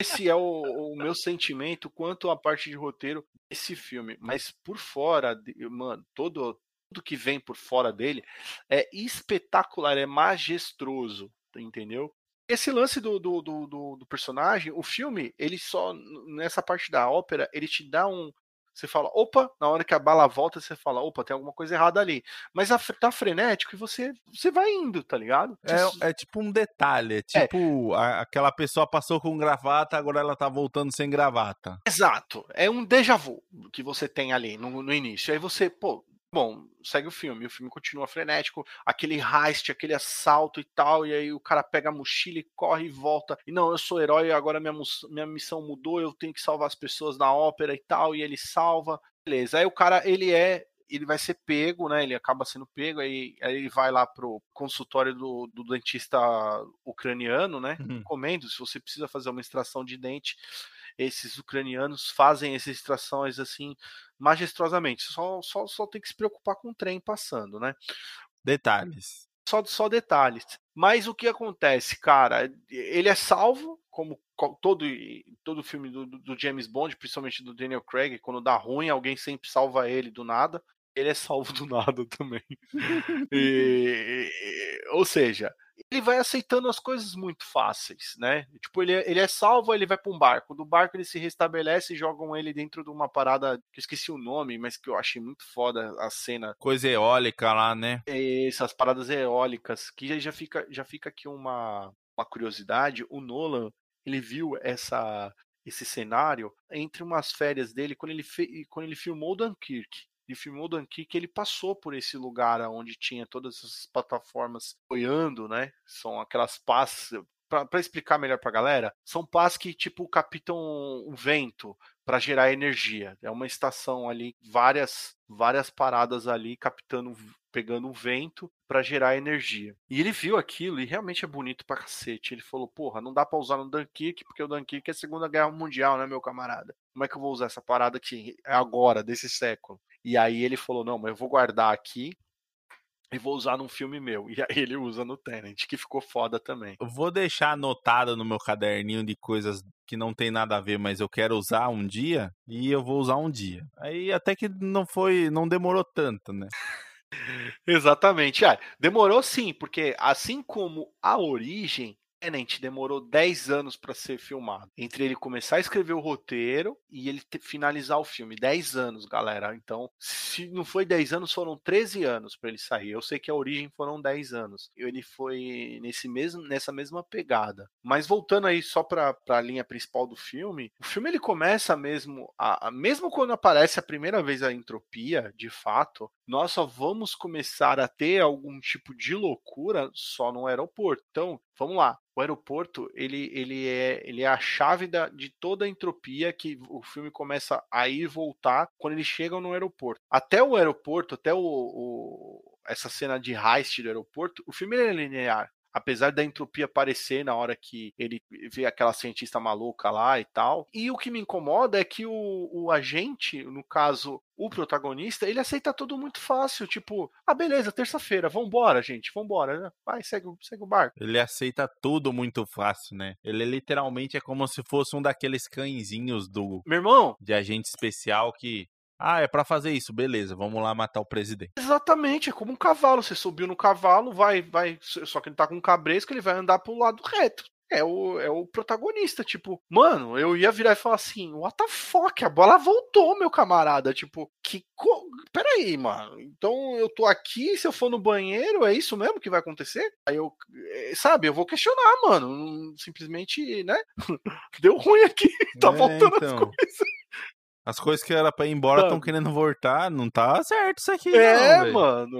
Esse é o, o, meu sentimento quanto à parte de roteiro desse filme. Mas por fora, mano, todo tudo que vem por fora dele é espetacular, é majestoso, entendeu? Esse lance do, do, do, do, personagem, o filme, ele só, nessa parte da ópera, ele te dá um, você fala, opa, na hora que a bala volta, você fala, opa, tem alguma coisa errada ali. Mas a, tá frenético e você, você vai indo, tá ligado? É, é tipo um detalhe, é tipo é. A, aquela pessoa passou com gravata, agora ela tá voltando sem gravata. Exato, é um déjà vu que você tem ali no, no início. Aí você, pô, Bom, segue o filme. O filme continua frenético, aquele heist, aquele assalto e tal. E aí o cara pega a mochila e corre e volta. E não, eu sou herói, agora minha, minha missão mudou, eu tenho que salvar as pessoas na ópera e tal. E ele salva. Beleza. Aí o cara, ele é. Ele vai ser pego, né? Ele acaba sendo pego, aí, aí ele vai lá pro consultório do, do dentista ucraniano, né? Uhum. Comendo, se você precisa fazer uma extração de dente, esses ucranianos fazem essas extrações assim majestrosamente. Só, só, só tem que se preocupar com o trem passando, né? Detalhes. Só, só detalhes. Mas o que acontece, cara? Ele é salvo, como todo, todo filme do, do James Bond, principalmente do Daniel Craig, quando dá ruim, alguém sempre salva ele do nada. Ele é salvo do (laughs) nada também. e, ou seja, ele vai aceitando as coisas muito fáceis, né? Tipo, ele, é, ele é salvo, ele vai para um barco. Do barco ele se restabelece e jogam ele dentro de uma parada que eu esqueci o nome, mas que eu achei muito foda a cena. Coisa eólica lá, né? Essas paradas eólicas, que já fica, já fica aqui uma, uma curiosidade. O Nolan, ele viu essa esse cenário entre umas férias dele quando ele, quando ele filmou Dunkirk ele filmou Dunkirk, ele passou por esse lugar onde tinha todas essas plataformas boiando, né? São aquelas pás para explicar melhor para a galera, são pás que tipo captam o vento para gerar energia. É uma estação ali, várias várias paradas ali captando, pegando o vento para gerar energia. E ele viu aquilo e realmente é bonito pra cacete. Ele falou: "Porra, não dá para usar no Dunkirk, porque o Dunkirk é a Segunda Guerra Mundial, né, meu camarada? Como é que eu vou usar essa parada que é agora desse século?" E aí ele falou: "Não, mas eu vou guardar aqui e vou usar num filme meu. E aí ele usa no Tenant, que ficou foda também. Eu vou deixar anotado no meu caderninho de coisas que não tem nada a ver, mas eu quero usar um dia, e eu vou usar um dia. Aí até que não foi, não demorou tanto, né? (laughs) Exatamente. Ah, demorou sim, porque assim como a origem, Tenant demorou 10 anos para ser filmado. Entre ele começar a escrever o roteiro e ele finalizar o filme. 10 anos, galera. Então, se não foi 10 anos, foram 13 anos para ele sair. Eu sei que a origem foram 10 anos. Ele foi nesse mesmo, nessa mesma pegada. Mas voltando aí só para a linha principal do filme, o filme ele começa mesmo, a, a, mesmo quando aparece a primeira vez a entropia, de fato, nós só vamos começar a ter algum tipo de loucura só no aeroporto. Então, vamos lá. O aeroporto, ele, ele, é, ele é a chave da, de toda a entropia que o filme começa a ir e voltar quando eles chegam no aeroporto. Até o aeroporto, até o, o essa cena de heist do aeroporto, o filme é linear apesar da entropia aparecer na hora que ele vê aquela cientista maluca lá e tal. E o que me incomoda é que o, o agente, no caso, o protagonista, ele aceita tudo muito fácil. Tipo, ah, beleza, terça-feira, vambora, gente, vambora. Né? Vai, segue, segue o barco. Ele aceita tudo muito fácil, né? Ele literalmente é como se fosse um daqueles cãezinhos do. Meu irmão. De agente especial que ah, é para fazer isso, beleza, vamos lá matar o presidente. Exatamente, é como um cavalo. Você subiu no cavalo, vai, vai. Só que ele tá com um cabresco, ele vai andar pro lado reto. É o, é o protagonista, tipo, mano, eu ia virar e falar assim, what the fuck, a bola voltou, meu camarada, tipo, que, co... peraí, mano, então eu tô aqui, se eu for no banheiro, é isso mesmo que vai acontecer? Aí eu, eh, sabe, eu vou questionar, mano, simplesmente, né, (laughs) deu ruim aqui, (laughs) tá é, voltando então. as coisas. As coisas que era pra ir embora estão querendo voltar. Não tá certo isso aqui, É, não, mano.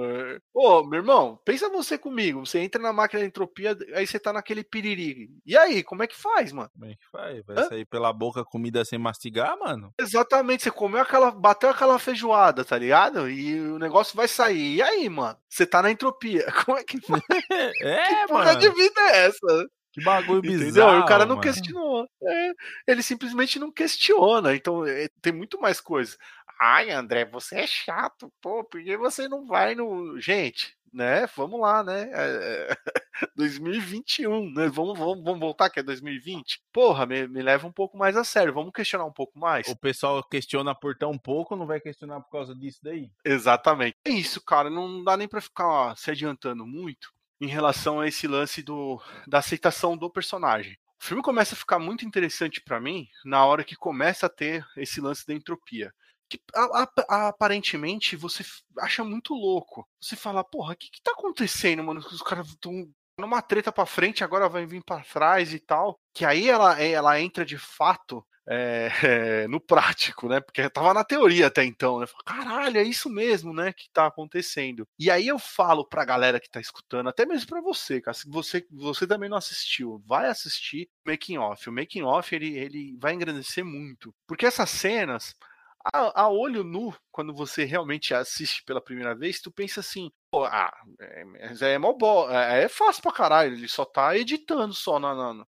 Ô, meu irmão, pensa você comigo. Você entra na máquina de entropia, aí você tá naquele piriri. E aí, como é que faz, mano? Como é que faz? Vai Hã? sair pela boca comida sem mastigar, mano? Exatamente. Você comeu aquela. Bateu aquela feijoada, tá ligado? E o negócio vai sair. E aí, mano? Você tá na entropia. (laughs) Como é que faz? (laughs) é, que porra mano. de vida é essa? Que bagulho bizarro. E o cara não mano. questionou. É, ele simplesmente não questiona. Então é, tem muito mais coisa. Ai, André, você é chato, pô, porque você não vai no. Gente, né? Vamos lá, né? É, (laughs) 2021, né? Vamos, vamos, vamos voltar que é 2020? Porra, me, me leva um pouco mais a sério. Vamos questionar um pouco mais. O pessoal questiona por tão pouco, não vai questionar por causa disso daí. Exatamente. É isso, cara. Não dá nem pra ficar ó, se adiantando muito em relação a esse lance do, da aceitação do personagem. O filme começa a ficar muito interessante para mim na hora que começa a ter esse lance da entropia. Que aparentemente você acha muito louco. Você fala, porra, o que, que tá acontecendo, mano? Os caras estão numa treta para frente, agora vai vir para trás e tal. Que aí ela, ela entra de fato é, (laughs) no prático, né? Porque tava na teoria até então, né? Caralho, é isso mesmo, né? Que tá acontecendo. E aí eu falo pra galera que tá escutando, até mesmo pra você, cara, se você, você também não assistiu, vai assistir o Making Off. O Making Off ele, ele vai engrandecer muito. Porque essas cenas. A, a, olho nu, quando você realmente assiste pela primeira vez, tu pensa assim, pô, ah, é, é, é, é, é fácil pra caralho, ele só tá editando só na, na?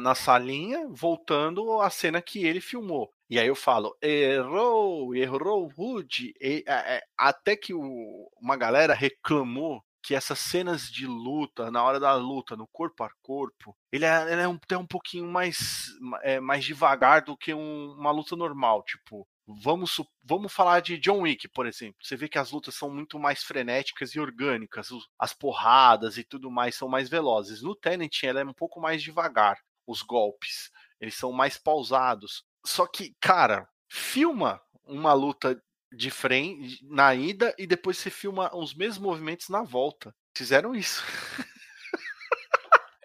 Na salinha, voltando a cena que ele filmou. E aí eu falo, errou, errou Rude. E, é, até que o, uma galera reclamou que essas cenas de luta, na hora da luta, no corpo a corpo, ele é, ele é um, até um pouquinho mais, é, mais devagar do que um, uma luta normal. Tipo, Vamos, vamos falar de John Wick, por exemplo. Você vê que as lutas são muito mais frenéticas e orgânicas, as porradas e tudo mais são mais velozes. No Tenet, ela é um pouco mais devagar os golpes. Eles são mais pausados. Só que, cara, filma uma luta de frente na ida e depois você filma os mesmos movimentos na volta. Fizeram isso. (laughs)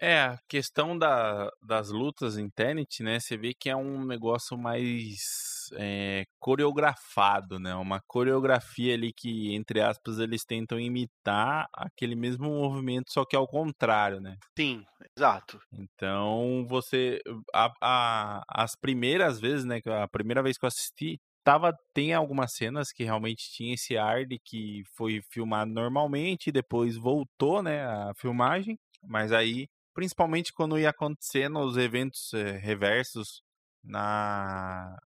É, a questão da, das lutas em Tenet, né? Você vê que é um negócio mais é, coreografado, né? Uma coreografia ali que, entre aspas, eles tentam imitar aquele mesmo movimento, só que ao contrário, né? Sim, exato. Então, você... A, a, as primeiras vezes, né? A primeira vez que eu assisti, tava tem algumas cenas que realmente tinha esse ar de que foi filmado normalmente depois voltou né a filmagem mas aí principalmente quando ia acontecendo os eventos é, reversos na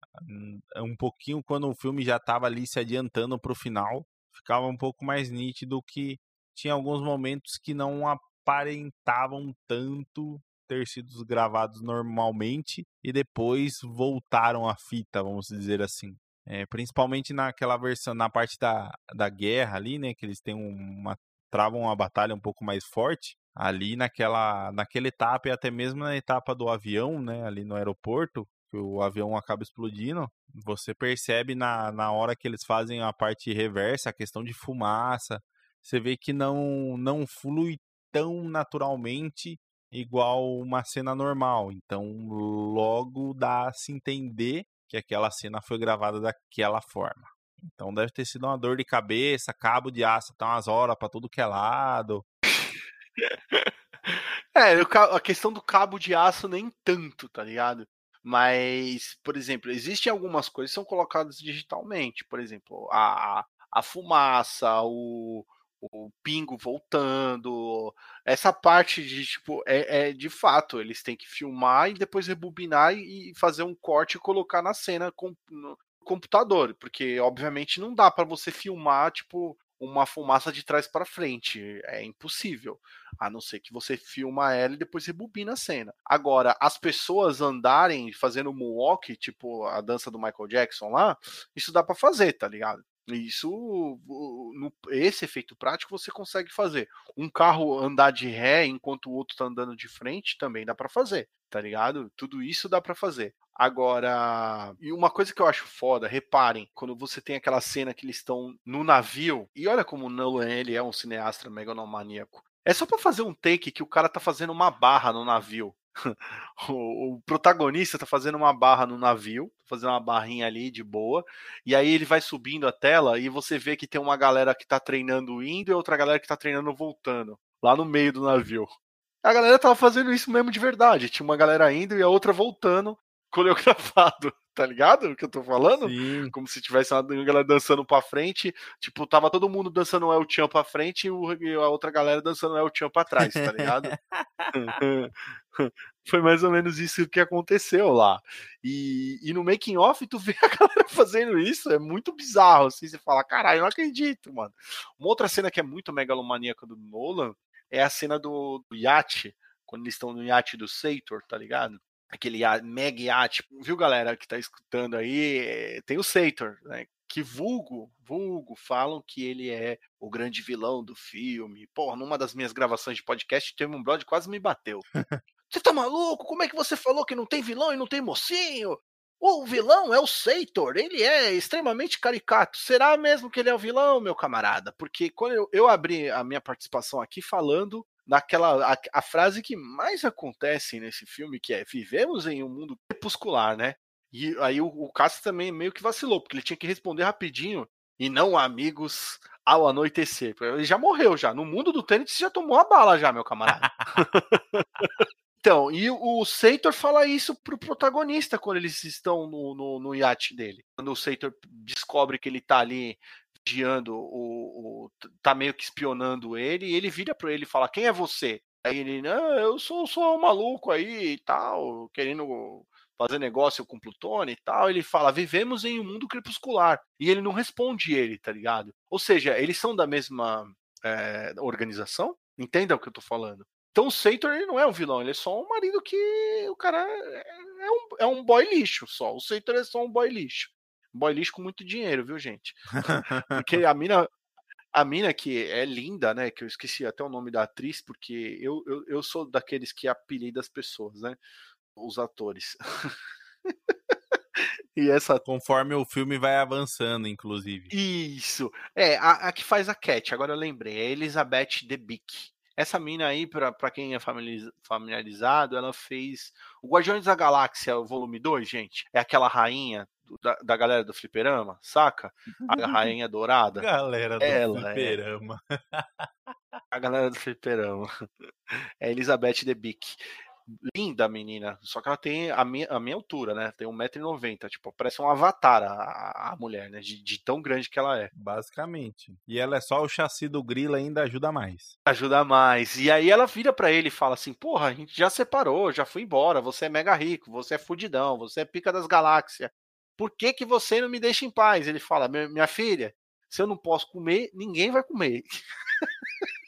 um pouquinho quando o filme já estava ali se adiantando para o final, ficava um pouco mais nítido que tinha alguns momentos que não aparentavam tanto ter sido gravados normalmente e depois voltaram à fita, vamos dizer assim. É, principalmente naquela versão, na parte da, da guerra ali, né, que eles têm uma travam uma batalha um pouco mais forte ali naquela naquela etapa e até mesmo na etapa do avião, né, ali no aeroporto, que o avião acaba explodindo, você percebe na, na hora que eles fazem a parte reversa, a questão de fumaça, você vê que não não flui tão naturalmente igual uma cena normal. Então, logo dá a se entender que aquela cena foi gravada daquela forma. Então deve ter sido uma dor de cabeça, cabo de aço tá umas horas para tudo que é lado. (laughs) É, a questão do cabo de aço nem tanto, tá ligado? Mas, por exemplo, existem algumas coisas que são colocadas digitalmente. Por exemplo, a, a fumaça, o, o pingo voltando. Essa parte de, tipo, é, é, de fato, eles têm que filmar e depois rebobinar e fazer um corte e colocar na cena com, no computador, porque obviamente não dá para você filmar, tipo, uma fumaça de trás para frente. É impossível. A não ser que você filma ela e depois rebobina a cena. Agora, as pessoas andarem fazendo moonwalk, tipo a dança do Michael Jackson lá, isso dá para fazer, tá ligado? Isso, no, esse efeito prático você consegue fazer. Um carro andar de ré enquanto o outro tá andando de frente também dá para fazer, tá ligado? Tudo isso dá para fazer. Agora, e uma coisa que eu acho foda, reparem, quando você tem aquela cena que eles estão no navio, e olha como o Nolan ele é um cineasta megalomaníaco. É só para fazer um take que o cara tá fazendo uma barra no navio. (laughs) o, protagonista tá fazendo uma barra no navio, fazendo uma barrinha ali de boa, e aí ele vai subindo a tela e você vê que tem uma galera que tá treinando indo e outra galera que tá treinando voltando, lá no meio do navio. A galera tava fazendo isso mesmo de verdade, tinha uma galera indo e a outra voltando, coreografado, (laughs) tá ligado o que eu tô falando? Sim. Como se tivesse uma galera dançando pra frente, tipo, tava todo mundo dançando o El Chan pra frente e a outra galera dançando o El Chan pra trás, tá ligado? (laughs) Foi mais ou menos isso que aconteceu lá. E, e no making off tu vê a (laughs) galera fazendo isso, é muito bizarro, assim, você fala, caralho, eu não acredito, mano. Uma outra cena que é muito megalomaníaca do Nolan é a cena do, do iate, quando eles estão no iate do Sator, tá ligado? Aquele mega iate. Viu, galera que tá escutando aí? Eh, tem o Sator, né? que vulgo, vulgo, falam que ele é o grande vilão do filme. Pô, numa das minhas gravações de podcast, teve um brother quase me bateu. Você tá maluco? Como é que você falou que não tem vilão e não tem mocinho? O vilão é o Seitor, ele é extremamente caricato. Será mesmo que ele é o vilão, meu camarada? Porque quando eu, eu abri a minha participação aqui falando naquela a, a, frase que mais acontece nesse filme, que é vivemos em um mundo crepuscular, né? E aí o, o Cássio também meio que vacilou, porque ele tinha que responder rapidinho e não amigos ao anoitecer. Ele já morreu já. No mundo do tênis você já tomou a bala já, meu camarada. (laughs) Então, e o Seitor fala isso pro protagonista quando eles estão no, no, no iate dele. Quando o Seitor descobre que ele tá ali vigiando, o, o, tá meio que espionando ele, e ele vira para ele e fala: Quem é você? Aí ele, não, eu sou só um maluco aí e tal, querendo fazer negócio com Plutônio e tal. Ele fala: Vivemos em um mundo crepuscular. E ele não responde ele, tá ligado? Ou seja, eles são da mesma é, organização? Entenda o que eu tô falando. Então o Seitor ele não é um vilão, ele é só um marido que o cara é, é um, é um boy lixo só. O Seitor é só um boy lixo. Boy lixo com muito dinheiro, viu, gente? (laughs) Porque a mina, a mina que é linda, né? Que eu esqueci até o nome da atriz, porque eu, eu, eu sou daqueles que apelida as pessoas, né? Os atores. (laughs) e essa. Conforme o filme vai avançando, inclusive. Isso. É, a, a que faz a Cat, agora eu lembrei, é Elizabeth Debicki. Essa mina aí, para quem é familiarizado, ela fez o Guardiões da Galáxia, o volume 2, gente. É aquela rainha da, da, galera do fliperama, saca? A (laughs) rainha dourada. Galera do ela fliperama. É... A galera do fliperama. (laughs) É Elizabeth Debicki linda menina, só que ela tem a minha, a minha altura, né? Tem 1,90m, tipo, parece um avatar a, a mulher, né? De, de, tão grande que ela é. Basicamente. E ela é só o chassi do grilo ainda ajuda mais. Ajuda mais. E aí ela vira para ele e fala assim: Porra, a gente já separou, já foi embora, você é mega rico, você é fudidão, você é pica das galáxias. Por que, que você não me deixa em paz? Ele fala: Minha filha, se eu não posso comer, ninguém vai comer. (laughs)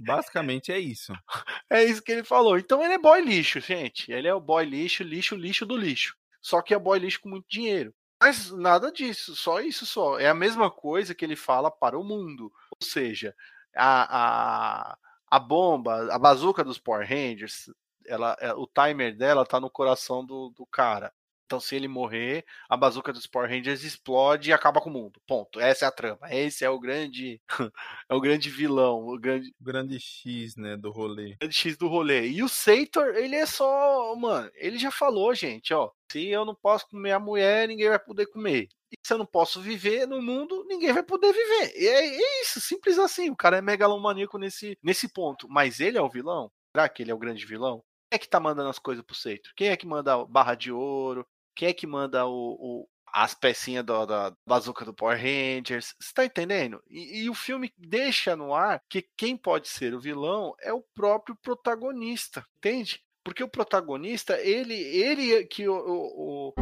Basicamente é isso. (laughs) É isso que ele falou. Então ele é boy lixo, gente. Ele é o boy lixo, lixo, lixo do lixo. Só que é boy lixo com muito dinheiro. Mas nada disso, só isso só. É a mesma coisa que ele fala para o mundo. Ou seja, a, a, a bomba, a bazuca dos Power Rangers, ela, é, o timer dela tá no coração do, do cara. Então, se ele morrer, a bazuca dos Power Rangers explode e acaba com o mundo. Ponto. Essa é a trama. Esse é o grande, (laughs) é o grande vilão, o grande, o grande X, né, do rolê. O grande X do rolê. E o Sator, ele é só, mano, ele já falou, gente, ó, se eu não posso comer a mulher, ninguém vai poder comer. E se eu não posso viver no mundo, ninguém vai poder viver. E é, é isso, simples assim. O cara é megalomaníaco nesse, nesse ponto. Mas ele é o vilão? Será que ele é o grande vilão? Quem é que tá mandando as coisas pro Seito? Quem é que manda barra de ouro? Quem é que manda o, o as pecinhas do, da bazuca do Power Rangers? Você tá entendendo? E, e, o filme deixa no ar que quem pode ser o vilão é o próprio protagonista, entende? Porque o protagonista, ele, ele que o, o, o,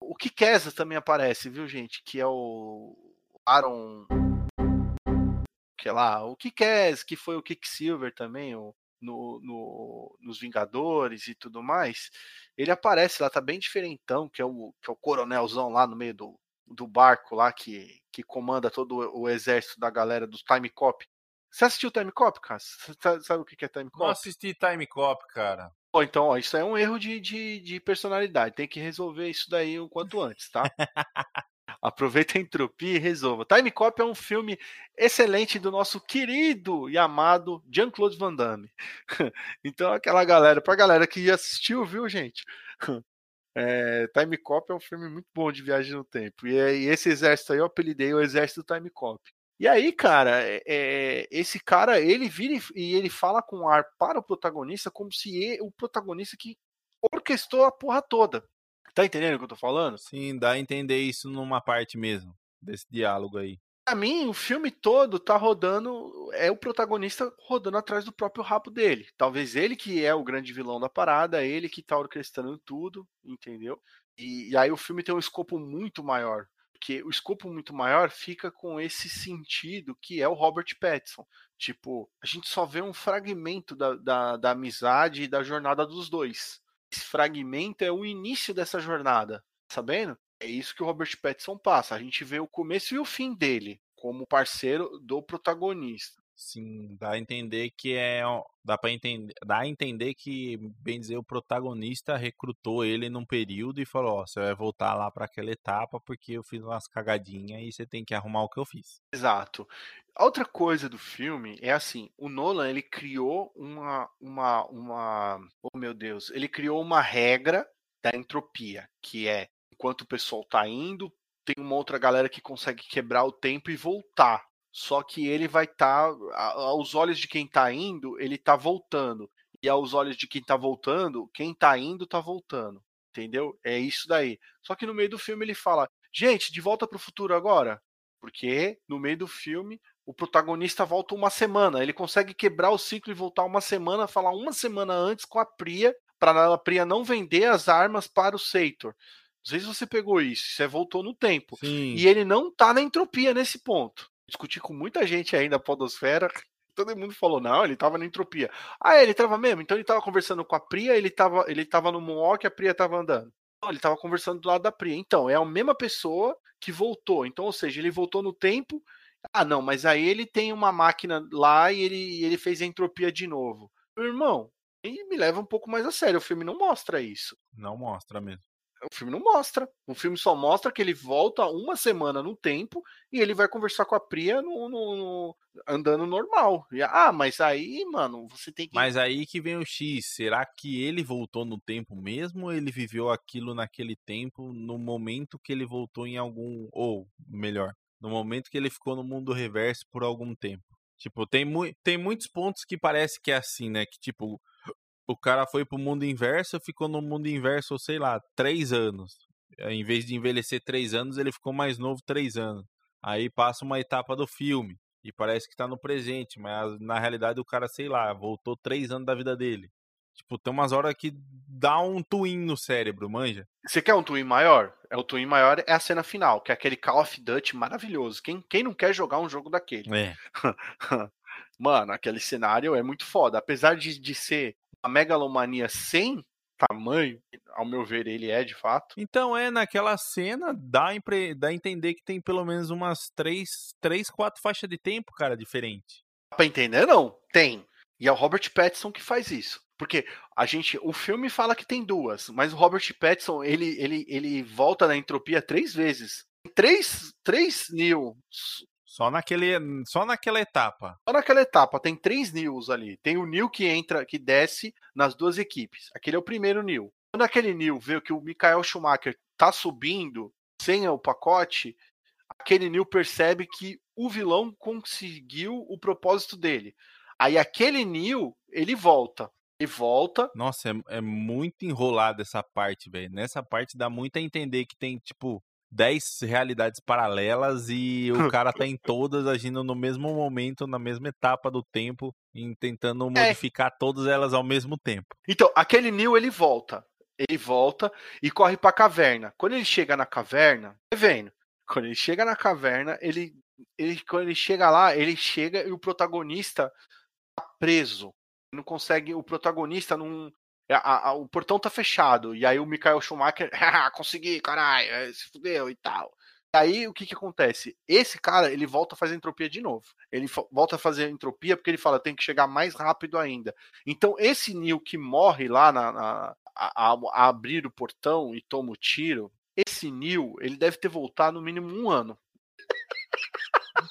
o Kikesa também aparece, viu, gente? Que é o Aaron que é lá, o Kikes, que foi o Quicksilver também, o, no, no, nos Vingadores e tudo mais, ele aparece lá, tá bem diferentão, que é o, que é o coronelzão lá no meio do, do barco lá que, que comanda todo o exército da galera do Time Cop. Você assistiu Time Cop, cara? Você sabe o que é Time Cop? Não assisti Time Cop, cara. Pô, então, ó, isso é um erro de, de, de personalidade. Tem que resolver isso daí o quanto antes, tá? (laughs) Aproveita a entropia e resolva. Time Cop é um filme excelente do nosso querido e amado Jean-Claude Van Damme. (laughs) então, aquela galera, pra galera que assistiu, viu, gente? (laughs) É, Time Cop é um filme muito bom de viagem no tempo. E, e esse exército aí eu apelidei o exército Time Cop. E aí, cara, é, é, esse cara, ele vira e ele fala com ar para o protagonista como se ele, o protagonista que orquestrou a porra toda. Tá entendendo o que eu tô falando? Sim, dá a entender isso numa parte mesmo, desse diálogo aí. Pra mim, o filme todo tá rodando, é o protagonista rodando atrás do próprio rabo dele. Talvez ele que é o grande vilão da parada, ele que tá orquestrando tudo, entendeu? E, e aí o filme tem um escopo muito maior. Porque o escopo muito maior fica com esse sentido que é o Robert Pattinson. Tipo, a gente só vê um fragmento da, da, da amizade e da jornada dos dois esse fragmento é o início dessa jornada, sabendo? É isso que o Robert Pattinson passa. A gente vê o começo e o fim dele como parceiro do protagonista. Sim, dá a entender que é. Dá para entender. Dá a entender que, bem dizer, o protagonista recrutou ele num período e falou: Ó, você vai voltar lá para aquela etapa porque eu fiz umas cagadinhas e você tem que arrumar o que eu fiz. Exato. Outra coisa do filme é assim: o Nolan ele criou uma. uma, uma oh meu Deus, ele criou uma regra da entropia, que é enquanto o pessoal tá indo, tem uma outra galera que consegue quebrar o tempo e voltar só que ele vai estar, tá, aos olhos de quem está indo, ele está voltando. E aos olhos de quem está voltando, quem está indo está voltando. Entendeu? É isso daí. Só que no meio do filme ele fala: gente, de volta para o futuro agora. Porque no meio do filme o protagonista volta uma semana. Ele consegue quebrar o ciclo e voltar uma semana, falar uma semana antes com a Priya, para a Priya não vender as armas para o Seitor. Não sei se você pegou isso, você voltou no tempo. Sim. E ele não tá na entropia nesse ponto discuti com muita gente aí da podosfera. (laughs) Todo mundo falou, não, ele tava na entropia. Ah, ele tava mesmo? Então ele tava conversando com a Priya, ele tava, ele tava no Moonwalk, a Priya tava andando. Não, ele tava conversando do lado da Priya. Então, é a mesma pessoa que voltou. Então, ou seja, ele voltou no tempo. Ah, não, mas aí ele tem uma máquina lá e ele, ele fez a entropia de novo. Meu irmão, ele me leva um pouco mais a sério. O filme não mostra isso. Não mostra mesmo o filme não mostra. O filme só mostra que ele volta uma semana no tempo e ele vai conversar com a Priya no, no, no, andando normal. E, ah, mas aí, mano, você tem que. Mas aí que vem o X. Será que ele voltou no tempo mesmo ou ele viveu aquilo naquele tempo no momento que ele voltou em algum. Ou, melhor, no momento que ele ficou no mundo reverso por algum tempo? Tipo, tem, mu tem muitos pontos que parece que é assim, né? Que, tipo, o cara foi pro mundo inverso, ficou no mundo inverso, sei lá, três anos. Em vez de envelhecer três anos, ele ficou mais novo três anos. Aí passa uma etapa do filme e parece que tá no presente, mas na realidade o cara, sei lá, voltou três anos da vida dele. Tipo, tem umas horas que dá um twin no cérebro, manja. Você quer um twin maior? É o twin maior é a cena final, que é aquele Call of Duty maravilhoso. Quem, quem não quer jogar um jogo daquele? É. (laughs) Mano, aquele cenário é muito foda. Apesar de, de ser a megalomania sem tamanho, ao meu ver, ele é de fato. Então, é, naquela cena, dá, dá a entender que tem pelo menos umas três, três quatro faixas de tempo, cara, diferente. Dá pra entender? Não, tem. E é o Robert Pattinson que faz isso. Porque a gente, o filme fala que tem duas, mas o Robert Pattinson, ele, ele, ele volta na entropia três vezes. Três, três Neil só, naquele, só naquela etapa. Só naquela etapa. Tem três Nils ali. Tem o Nil que entra, que desce nas duas equipes. Aquele é o primeiro Nil. Quando aquele Nil vê que o Michael Schumacher tá subindo sem o pacote, aquele Nil percebe que o vilão conseguiu o propósito dele. Aí aquele Neo, ele volta. Ele volta. Nossa, é, é muito enrolado essa parte, velho. Nessa parte dá muito a entender que tem, tipo, 10 realidades paralelas e o (laughs) cara tá em todas agindo no mesmo momento, na mesma etapa do tempo, e tentando É. modificar todas elas ao mesmo tempo. Então, aquele Neo, ele volta. Ele volta e corre pra caverna. Quando ele chega na caverna, vai vendo. Quando ele chega na caverna, ele, ele quando ele chega lá, ele chega e o protagonista tá preso. Não consegue, o protagonista não a- a- o portão tá fechado. E aí o Michael Schumacher, "Haha, (laughs) consegui, caralho, eh, se fudeu e tal. E aí o que que acontece? Esse cara, ele volta a fazer entropia de novo. Ele volta a fazer entropia porque ele fala, tem que chegar mais rápido ainda. Então esse Neo que morre lá na, na- a, a- abrir o portão e toma o tiro, esse Neo, ele deve ter voltado no mínimo um ano.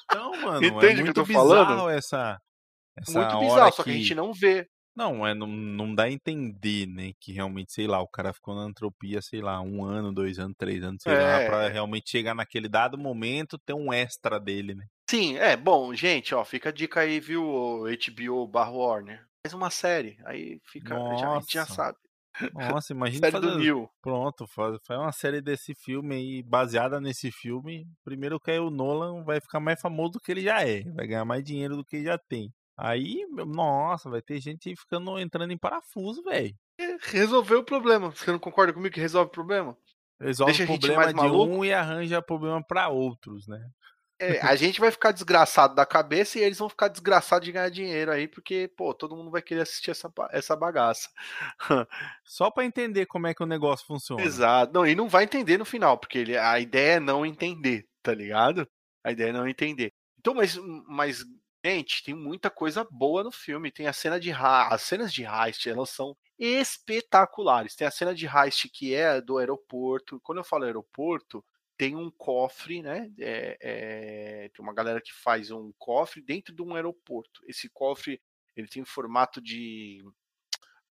Então, mano, Entende o é que eu muito tô bizarro falando? essa, essa Muito bizarro, só que a que- gente não vê. Não, é, não, não dá a entender, né? Que realmente, sei lá, o cara ficou na entropia, sei lá, um ano, dois anos, três anos, sei lá, É. pra realmente chegar naquele dado momento ter um extra dele, né? Sim, é, bom, gente, ó, fica a dica aí, viu, HBO barra Warner. Faz uma série, aí fica, já, a gente já sabe. Nossa, (laughs) imagina Série do fazer. Neo. Pronto, faz, faz uma série desse filme aí, baseada nesse filme. Primeiro que aí o Nolan vai ficar mais famoso do que ele já é. Vai ganhar mais dinheiro do que ele já tem. Aí, nossa, vai ter gente ficando entrando em parafuso, velho. Resolveu o problema. Você não concorda comigo que resolve o problema? Resolve Deixa o problema de maluco? um e arranja problema pra outros, né? É, a gente vai ficar desgraçado da cabeça e eles vão ficar desgraçados de ganhar dinheiro aí, porque, pô, todo mundo vai querer assistir essa, essa bagaça. (laughs) Só pra entender como é que o negócio funciona. Exato. Não, e não vai entender no final, porque ele, a ideia é não entender, tá ligado? A ideia é não entender. Então, mas, mas gente, tem muita coisa boa no filme. Tem a cena de as cenas de heist, elas são espetaculares. Tem a cena de heist que é do aeroporto. Quando eu falo aeroporto, tem um cofre, né? É, é, tem uma galera que faz um cofre dentro de um aeroporto. Esse cofre ele tem o formato de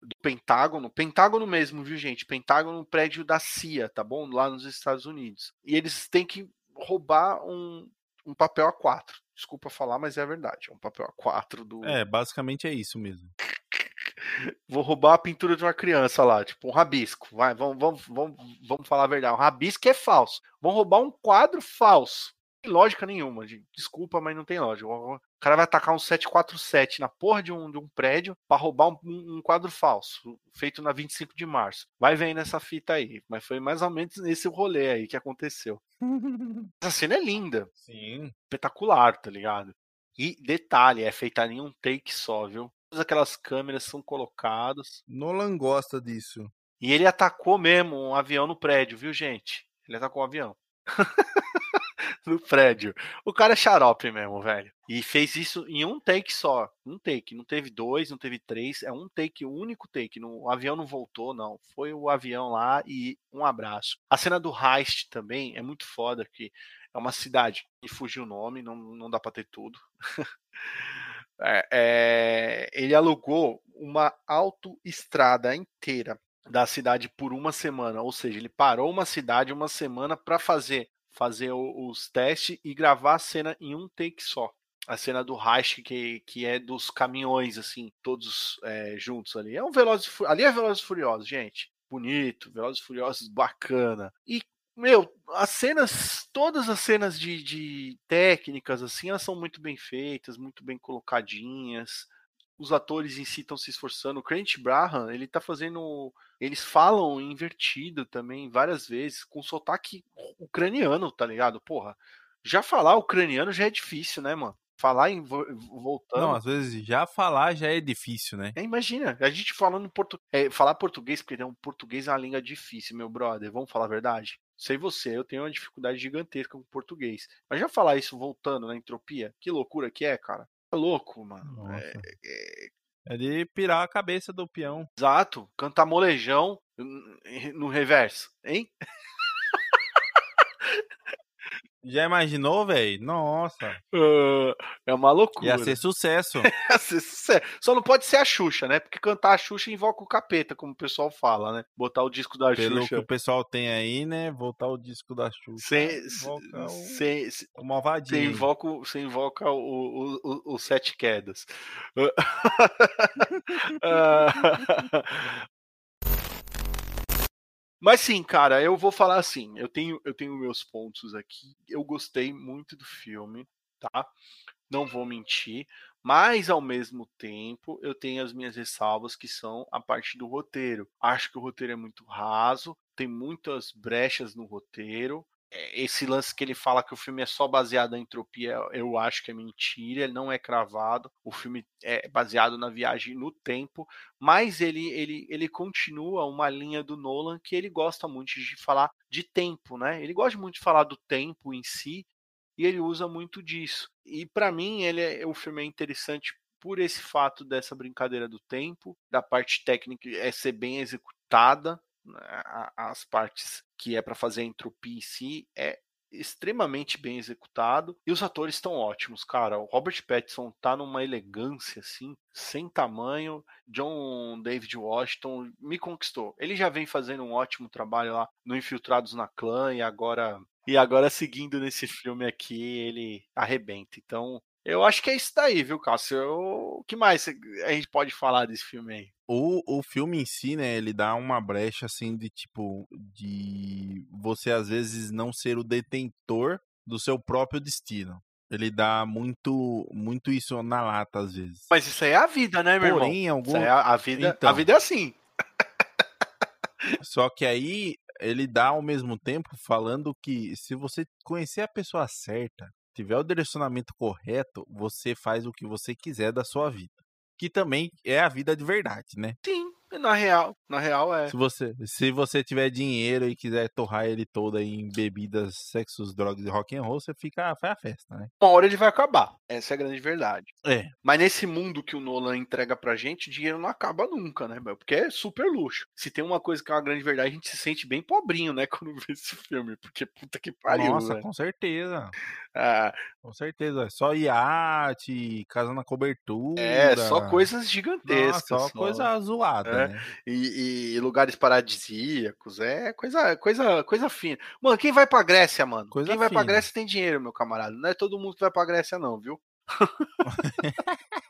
do Pentágono, Pentágono mesmo, viu, gente? Pentágono, prédio da CIA, tá bom? Lá nos Estados Unidos. E eles têm que roubar um, um papel A4. Desculpa falar, mas é a verdade. É um papel A4 do. É, basicamente é isso mesmo. (laughs) Vou roubar a pintura de uma criança lá, tipo um rabisco. Vai, vamos, vamos, vamos, vamos falar a verdade. Um rabisco é falso. Vão roubar um quadro falso. Lógica nenhuma, gente. Desculpa, mas não tem lógica. O cara vai atacar um 747 na porra de um, de um prédio pra roubar um, um- um quadro falso, feito na 25 de março. Vai vendo essa fita aí. Mas foi mais ou menos nesse rolê aí que aconteceu. (laughs) Essa cena é linda Sim. espetacular, tá ligado? E detalhe, é feita em um take só, viu? Todas aquelas câmeras são colocadas. Nolan gosta disso. E ele atacou mesmo um avião no prédio, viu, gente? Ele atacou um avião. (laughs) no prédio. O cara é xarope mesmo, velho. E fez isso em um take só. Um take. Não teve dois, não teve três. É um take, um único take. O avião não voltou, não. Foi o avião lá e um abraço. A cena do heist também é muito foda, que é uma cidade. E fugiu o nome, não, não dá pra ter tudo. (laughs) É, é, ele alugou uma autoestrada inteira da cidade por uma semana, ou seja, ele parou uma cidade uma semana para fazer fazer os testes e gravar a cena em um take só. A cena do heist que, que é dos caminhões assim, todos é, juntos ali. É um Velozes Fu- ali é Velozes e gente. Bonito, Velozes e Furiosos bacana. E meu, as cenas, todas as cenas de, de técnicas, assim, elas são muito bem feitas, muito bem colocadinhas. Os atores em si estão se esforçando. O Clint Brahan, ele tá fazendo. Eles falam invertido também várias vezes, com sotaque ucraniano, tá ligado? Porra, já falar ucraniano já é difícil, né, mano? Falar em vo- voltando. Não, às vezes já falar já é difícil, né? É, imagina, a gente falando português. falar português, porque tem um português é uma língua difícil, meu brother. Vamos falar a verdade? Sei você, eu tenho uma dificuldade gigantesca com português. Mas já falar isso voltando na entropia, que loucura que é, cara. É louco, mano. Nossa. É, é- É de pirar a cabeça do peão. exato. Cantar molejão no reverso, hein? (laughs) Já imaginou, velho? Nossa. Uh, é uma loucura. Ia ser sucesso. (laughs) Ia ser sucesso. Só não pode ser a Xuxa, né? Porque cantar a Xuxa invoca o capeta, como o pessoal fala, né? Botar o disco da Pelo Xuxa. que o pessoal tem aí, né? Voltar o disco da Xuxa. Sem, invoca o, sem, sem, o malvadinho. você invoca, o- você invoca o, o, o, o Sete Quedas. (laughs) Ah, (laughs) Mas sim, cara, eu vou falar assim. Eu tenho, eu tenho meus pontos aqui. Eu gostei muito do filme, tá? Não vou mentir. Mas ao mesmo tempo, eu tenho as minhas ressalvas que são a parte do roteiro. Acho que o roteiro é muito raso, tem muitas brechas no roteiro. É, Esse lance que ele fala que o filme é só baseado na entropia, eu acho que é mentira, ele não é cravado. O filme é baseado na viagem no tempo, mas ele, ele, ele continua uma linha do Nolan que ele gosta muito de falar de tempo, né? Ele gosta muito de falar do tempo em si, e ele usa muito disso. E para mim, ele é, o filme é interessante por esse fato dessa brincadeira do tempo, da parte técnica é ser bem executada, as partes que é para fazer a entropia em si é extremamente bem executado e os atores estão ótimos, cara. O Robert Pattinson tá numa elegância assim, sem tamanho. John David Washington me conquistou. Ele já vem fazendo um ótimo trabalho lá no Infiltrados na Clã e agora e agora seguindo nesse filme aqui, ele arrebenta. Então, eu acho que é isso daí, viu, Cássio? O que mais a gente pode falar desse filme aí? O, o filme em si, né, ele dá uma brecha, assim, de tipo, de você às vezes não ser o detentor do seu próprio destino. Ele dá muito, muito isso na lata, às vezes. Mas isso aí é a vida, né, meu irmão? Porém, em algum... É a, a vida, a Então. vida é assim. Só que aí ele dá ao mesmo tempo falando que se você conhecer a pessoa certa, tiver o direcionamento correto, você faz o que você quiser da sua vida. Que também é a vida de verdade, né? Sim, na real, na real é. Se você, se você tiver dinheiro e quiser torrar ele todo aí em bebidas, sexos, drogas e rock and roll, você fica, faz a festa, né? Uma hora ele vai acabar. Essa é a grande verdade. É. Mas nesse mundo que o Nolan entrega pra gente, o dinheiro não acaba nunca, né, meu? Porque é super luxo. Se tem uma coisa que é uma grande verdade, a gente se sente bem pobrinho, né, (laughs) quando vê esse filme. Porque puta que pariu, Nossa, velho. com certeza. Ah, Com certeza. Só iate, casa na cobertura. é, só coisas gigantescas. Nossa, só só. coisa zoada, É. né? E, e lugares paradisíacos, é coisa, coisa, coisa fina. Mano, quem vai pra Grécia, mano? Coisa quem vai pra fina. Grécia tem dinheiro, meu camarada. Não é todo mundo que vai pra Grécia, não, viu? (laughs)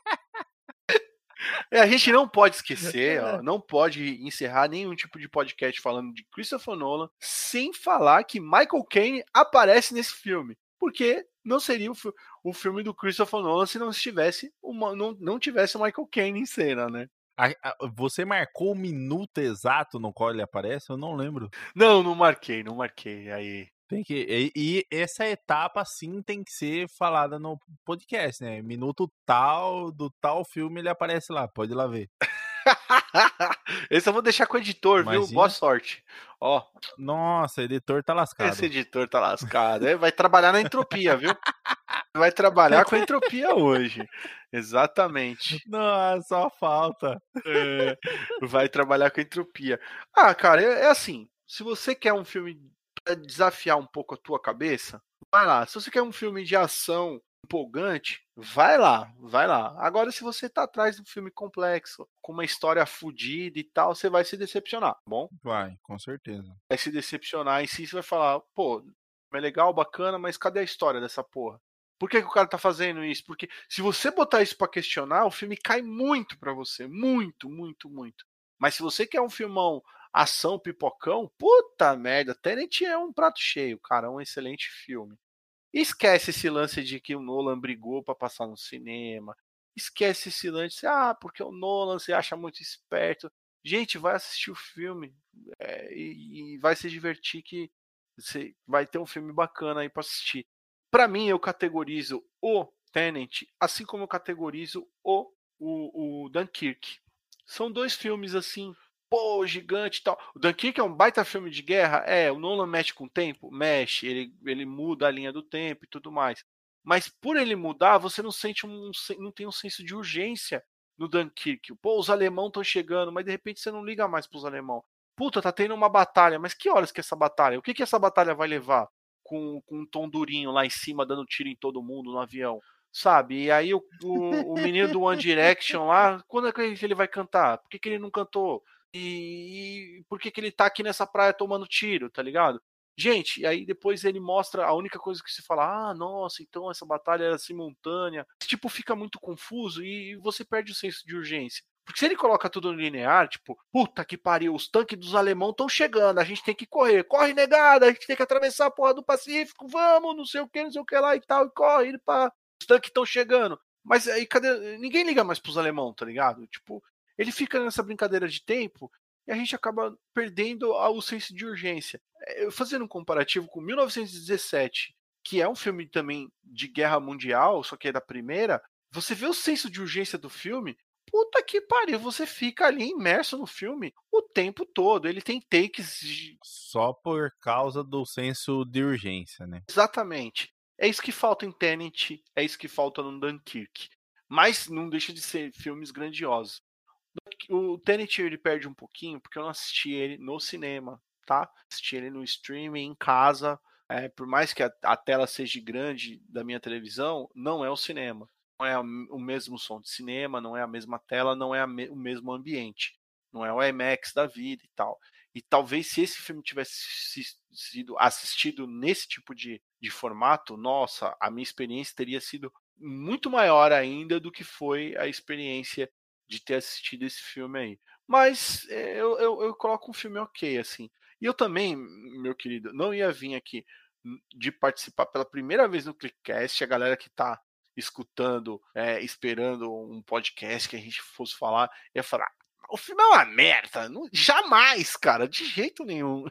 É, a gente não pode esquecer, ó, não pode encerrar nenhum tipo de podcast falando de Christopher Nolan sem falar que Michael Caine aparece nesse filme. Porque não seria o, o filme do Christopher Nolan se não estivesse uma, não, não tivesse o Michael Caine em cena, né? A- a- você marcou o minuto exato no qual ele aparece? Eu não lembro. Não, não marquei, não marquei. Aí. Tem que, e, e essa etapa, sim, tem que ser falada no podcast, né? Minuto tal, do tal filme, ele aparece lá. Pode ir lá ver. (laughs) Esse eu vou deixar com o editor, viu? Imagina. Boa sorte. Ó, Nossa, editor tá lascado. esse editor tá lascado. É, Vai trabalhar na entropia, viu? (laughs) Vai trabalhar com a (laughs) entropia hoje. Exatamente. Nossa, só falta. É, vai trabalhar com a entropia. Ah, cara, é, é assim. Se você quer um filme pra desafiar um pouco a tua cabeça, vai lá. Se você quer um filme de ação empolgante, vai lá, vai lá. Agora, se você tá atrás de um filme complexo, com uma história fodida e tal, você vai se decepcionar, tá bom? Vai, com certeza. vai se decepcionar em si, você vai falar, pô, é legal, bacana, mas cadê a história dessa porra? Por que, que o cara tá fazendo isso? Porque se você botar isso pra questionar, o filme cai muito pra você. Muito, muito, muito. Mas se você quer um filmão ação, pipocão, puta merda, Tenet é um prato cheio, cara. É um excelente filme. Esquece esse lance de que o Nolan brigou pra passar no cinema. Esquece esse lance, ah, porque o Nolan você acha muito esperto. Gente, vai assistir o filme é, e, e vai se divertir que você vai ter um filme bacana aí pra assistir. Pra mim, eu categorizo o Tenet, assim como eu categorizo o, o, o Dunkirk. São dois filmes assim, pô, gigante e tal. O Dunkirk é um baita filme de guerra? É, o Nolan mexe com o tempo? Mexe, ele, ele muda a linha do tempo e tudo mais. Mas por ele mudar, você não sente um, não tem um senso de urgência no Dunkirk. Pô, os alemão estão chegando, mas de repente você não liga mais pros alemão. Puta, tá tendo uma batalha, mas que horas que é essa batalha? O que que essa batalha vai levar? Com, com um tom durinho lá em cima, dando tiro em todo mundo no avião sabe? E aí o, o, o, menino do One Direction lá, quando é que ele vai cantar? Por que, que ele não cantou? E, e por que, que ele tá aqui nessa praia tomando tiro, tá ligado? Gente, e aí depois ele mostra a única coisa que se fala, ah, nossa, então essa batalha era simultânea. Tipo, fica muito confuso e você perde o senso de urgência. Porque se ele coloca tudo no linear, tipo, puta que pariu, os tanques dos alemão estão chegando, a gente tem que correr, corre negada, a gente tem que atravessar a porra do Pacífico, vamos, não sei o que, não sei o que lá e tal, e corre para os tanques estão chegando. Mas aí cadê? Ninguém liga mais pros alemão, tá ligado? Tipo, ele fica nessa brincadeira de tempo e a gente acaba perdendo o senso de urgência. É, fazendo um comparativo com 1917, que é um filme também de guerra mundial, só que é da primeira, você vê o senso de urgência do filme, puta que pariu, você fica ali imerso no filme o tempo todo. Ele tem takes. De... Só por causa do senso de urgência, né? Exatamente. É isso que falta em Tenet, é isso que falta no Dunkirk. Mas não deixa de ser filmes grandiosos. O Tenet ele perde um pouquinho porque eu não assisti ele no cinema, tá? Assisti ele no streaming, em casa. É, por mais que a, a, tela seja grande da minha televisão, não é o cinema. Não é o mesmo som de cinema, não é a mesma tela, não é me, o mesmo ambiente. Não é o IMAX da vida e tal. E talvez se esse filme tivesse sido assistido nesse tipo de, de formato, nossa, a minha experiência teria sido muito maior ainda do que foi a experiência de ter assistido esse filme aí. Mas é, eu, eu, eu coloco um filme ok, assim. E eu também, meu querido, não ia vir aqui de participar pela primeira vez no Clickcast, a galera que está escutando, é, esperando um podcast que a gente fosse falar, ia falar: o filme é uma merda. Não, jamais, cara, de jeito nenhum.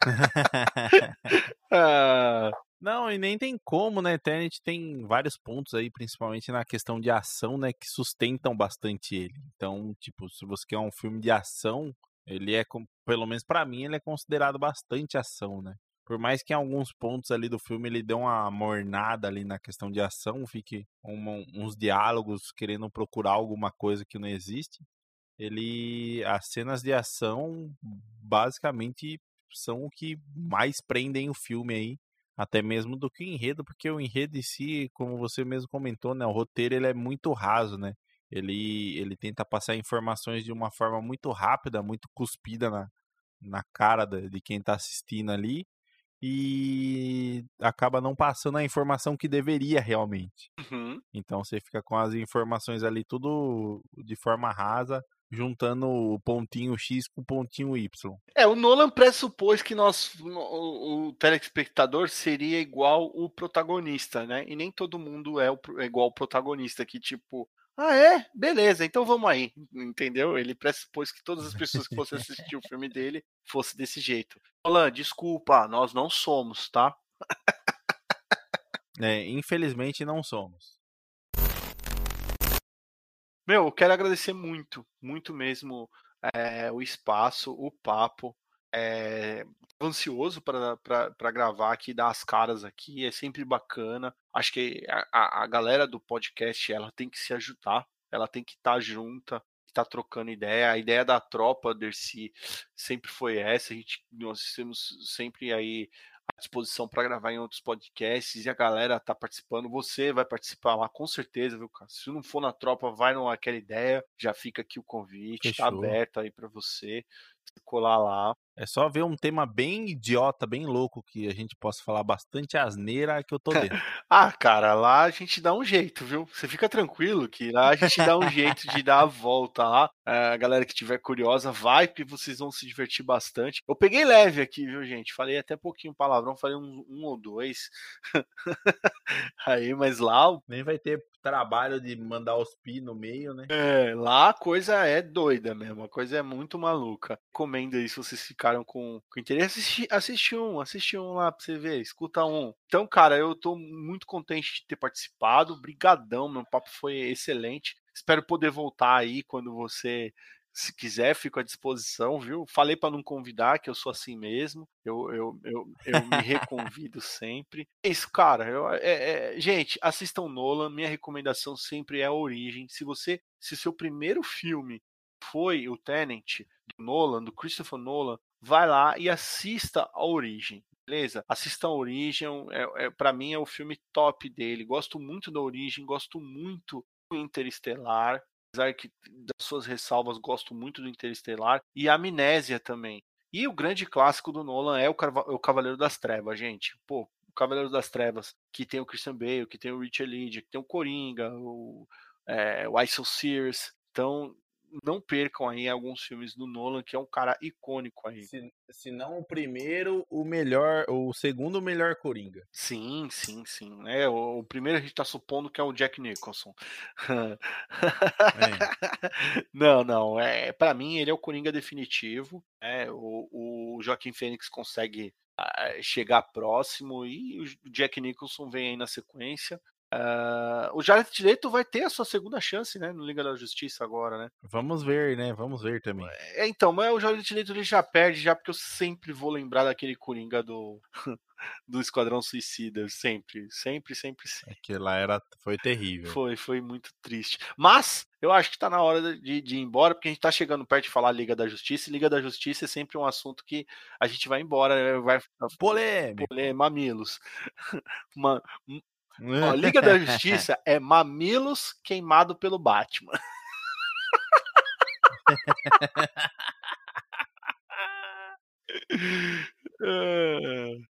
(laughs) ah. Não, e nem tem como, né? Tenet tem vários pontos aí, principalmente na questão de ação, né, que sustentam bastante ele. Então, tipo, se você quer um filme de ação, ele é, pelo menos para mim, ele é considerado bastante ação, né? Por mais que em alguns pontos ali do filme ele dê uma mornada ali na questão de ação, fique uns diálogos querendo procurar alguma coisa que não existe, ele as cenas de ação basicamente são o que mais prendem o filme aí, até mesmo do que o enredo, porque o enredo em si, como você mesmo comentou, né, o roteiro ele é muito raso, né? Ele ele tenta passar informações de uma forma muito rápida, muito cuspida na, na cara de quem está assistindo ali e acaba não passando a informação que deveria realmente. Uhum. Então você fica com as informações ali tudo de forma rasa juntando o pontinho X com o pontinho Y. É, o Nolan pressupôs que nós, o, o telespectador seria igual o protagonista, né? E nem todo mundo é, o, é igual o protagonista, que tipo, ah, é? Beleza, então vamos aí. Entendeu? Ele pressupôs que todas as pessoas que fossem assistir o filme dele fosse desse jeito. Nolan, desculpa, nós não somos, tá? é, infelizmente não somos. Meu, eu quero agradecer muito, muito mesmo é, o espaço, o papo. É, ansioso para gravar aqui, dar as caras aqui, é sempre bacana. Acho que a, a galera do podcast ela tem que se ajudar, ela tem que estar tá junta, estar tá trocando ideia. A ideia da tropa, Dercy, sempre foi essa. A gente, nós temos sempre aí disposição para gravar em outros podcasts e a galera tá participando. Você vai participar lá com certeza, viu, cara? Se não for na tropa, vai naquela ideia. Já fica aqui o convite, tá Fechou. tá aberto aí para você colar lá. É só ver um tema bem idiota, bem louco, que a gente possa falar bastante asneira que eu tô dentro. (laughs) ah, cara, lá a gente dá um jeito, viu? Você fica tranquilo que lá a gente dá um jeito de dar a volta lá. A galera que tiver curiosa, vai, porque vocês vão se divertir bastante. Eu peguei leve aqui, viu, gente? Falei até pouquinho palavrão, falei um, um ou dois. (laughs) Aí, mas lá. Nem vai ter trabalho de mandar os pi no meio, né? É, lá a coisa é doida mesmo, a coisa é muito maluca. Comendo aí se vocês ficaram com, com interesse, assiste, assiste um, assiste um lá pra você ver, escuta um. Então, cara, eu tô muito contente de ter participado, brigadão, meu papo foi excelente. Espero poder voltar aí quando você se quiser, fico à disposição, viu? Falei para não convidar, que eu sou assim mesmo. Eu, eu, eu, eu me (laughs) reconvido sempre. É isso, cara. Eu, é, é, gente, assistam Nolan. Minha recomendação sempre é a origem. Se você, se seu primeiro filme foi o Tenant do Nolan, do Christopher Nolan, vai lá e assista a origem. beleza? Assistam a Origem, é, é, para mim é o filme top dele. Gosto muito da Origem, gosto muito do Interestelar. Apesar que das suas ressalvas, gosto muito do Interestelar. E a Amnésia também. E o grande clássico do Nolan é o, o Cavaleiro das Trevas, gente. Pô, o Cavaleiro das Trevas, que tem o Christian Bale, que tem o Richard Lynch, que tem o Coringa, o, é, o Sears. Então, não percam aí alguns filmes do Nolan, que é um cara icônico aí. Se, se não o primeiro, o melhor, o segundo melhor Coringa. Sim, sim, sim. É, o, o primeiro a gente tá supondo que é o Jack Nicholson. É. (laughs) não, não. É, para mim ele é o Coringa definitivo. É, o, o Joaquim Fênix consegue ah, chegar próximo e o Jack Nicholson vem aí na sequência. Uh, o Jared Leto vai ter a sua segunda chance, né, no Liga da Justiça agora, né? Vamos ver, né? Vamos ver também. É, então, mas o Jared Leto ele já perde, já porque eu sempre vou lembrar daquele Coringa do (laughs) do Esquadrão Suicida, sempre, sempre, sempre, sempre. Aquilo lá era, foi terrível. Foi, foi muito triste. Mas eu acho que tá na hora de, de ir embora, porque a gente tá chegando perto de falar Liga da Justiça, e Liga da Justiça é sempre um assunto que a gente vai embora, né, vai polêmico, polêmico mamilos. (laughs) Uma, Ó, (laughs) Liga da Justiça é Mamilos queimado pelo Batman. (laughs) (laughs)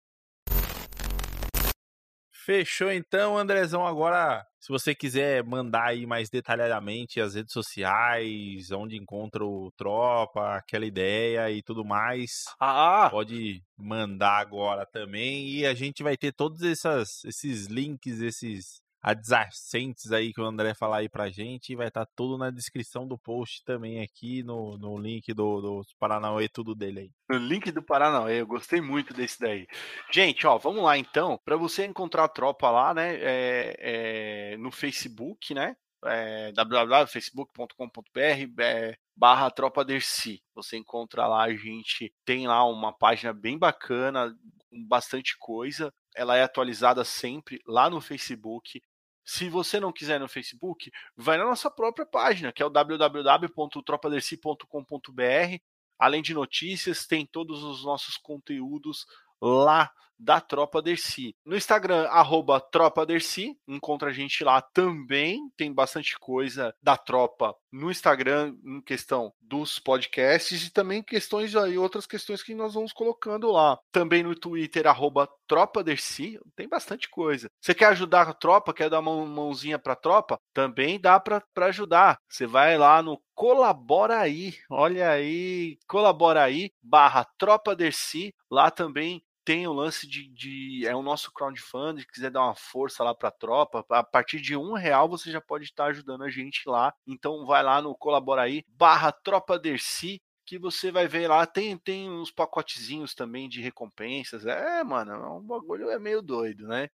Fechou então, Andrezão. Agora, se você quiser mandar aí mais detalhadamente as redes sociais, onde encontra o Tropa, aquela ideia e tudo mais, ah. pode mandar agora também. E a gente vai ter todos essas, esses links, esses adjacentes aí que o André falar aí pra gente. Vai estar tá tudo na descrição do post também aqui, no, no link do, do Paranauê, tudo dele aí. No link do Paranauê, eu gostei muito desse daí. Gente, ó, vamos lá então. Para você encontrar a tropa lá, né, é, é, no Facebook, né, é, www.facebook.com.br é, barra Tropa Dercy. Você encontra lá, a gente tem lá uma página bem bacana, com bastante coisa. Ela é atualizada sempre lá no Facebook. Se você não quiser no Facebook, vai na nossa própria página, que é o www.tropaderci.com.br. Além de notícias, tem todos os nossos conteúdos lá da Tropa Dercy. No Instagram, arroba Tropa Dercy, encontra a gente lá também, tem bastante coisa da Tropa no Instagram, em questão dos podcasts e também questões e outras questões que nós vamos colocando lá. Também no Twitter, arroba Tropa Dercy, tem bastante coisa. Você quer ajudar a tropa, quer dar uma mãozinha pra tropa? Também dá para ajudar. Você vai lá no colabora aí, olha aí, colabora aí, barra Tropa Dercy, lá também tem o lance de, de, é o nosso crowdfunding, se quiser dar uma força lá para a tropa, a partir de um real você já pode estar ajudando a gente lá. Então vai lá no colabora aí barra Tropa Dercy que você vai ver lá, tem, tem uns pacotezinhos também de recompensas. É, mano, é um bagulho é meio doido, né?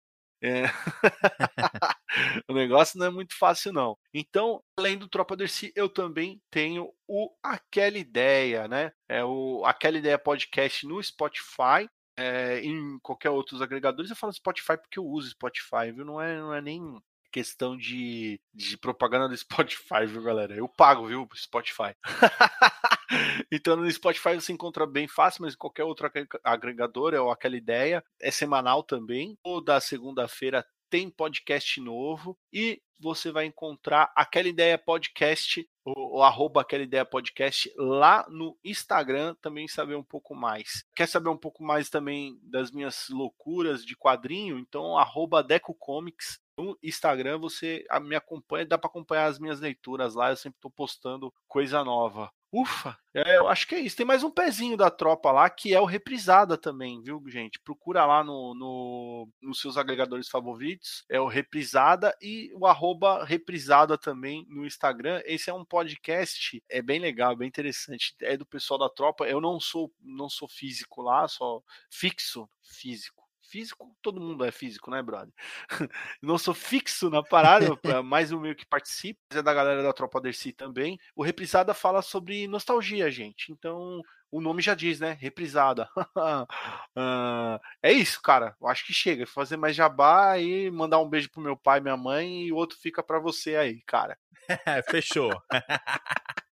É. (laughs) o negócio não é muito fácil, não. Então, além do Tropa Dercy, eu também tenho o Aquela Ideia, né? É o Aquela Ideia Podcast no Spotify é, em qualquer outros agregadores, eu falo Spotify porque eu uso Spotify, viu? Não é, não é nem questão de, de propaganda do (laughs) Spotify, viu, galera? Eu pago, viu, Spotify. (laughs) então no Spotify você encontra bem fácil, mas qualquer outro agregador é aquela ideia. É semanal também. Toda segunda-feira tem podcast novo e você vai encontrar aquela ideia podcast, o, o arroba aquela ideia podcast lá no Instagram, também saber um pouco mais. Quer saber um pouco mais também das minhas loucuras de quadrinho? Então, arroba Deco Comics no Instagram você me acompanha, dá para acompanhar as minhas leituras lá, eu sempre estou postando coisa nova. Ufa, é, eu acho que é isso. Tem mais um pezinho da tropa lá, que é o Reprisada também, viu, gente? Procura lá no, no, nos seus agregadores favoritos. É o Reprisada e o arroba Reprisada também no Instagram. Esse é um podcast, é bem legal, bem interessante. É do pessoal da tropa. Eu não sou, não sou físico lá, só fixo físico físico, todo mundo é físico, né, brother? (laughs) Não sou fixo na parada, mais o meu que participa, é da galera da Tropa Dercy também. O Reprisada fala sobre nostalgia, gente. Então, o nome já diz, né? Reprisada. uh, (laughs) é isso, cara. Eu acho que chega. Fazer mais jabá e mandar um beijo pro meu pai minha mãe e o outro fica para você aí, cara. (laughs) Fechou.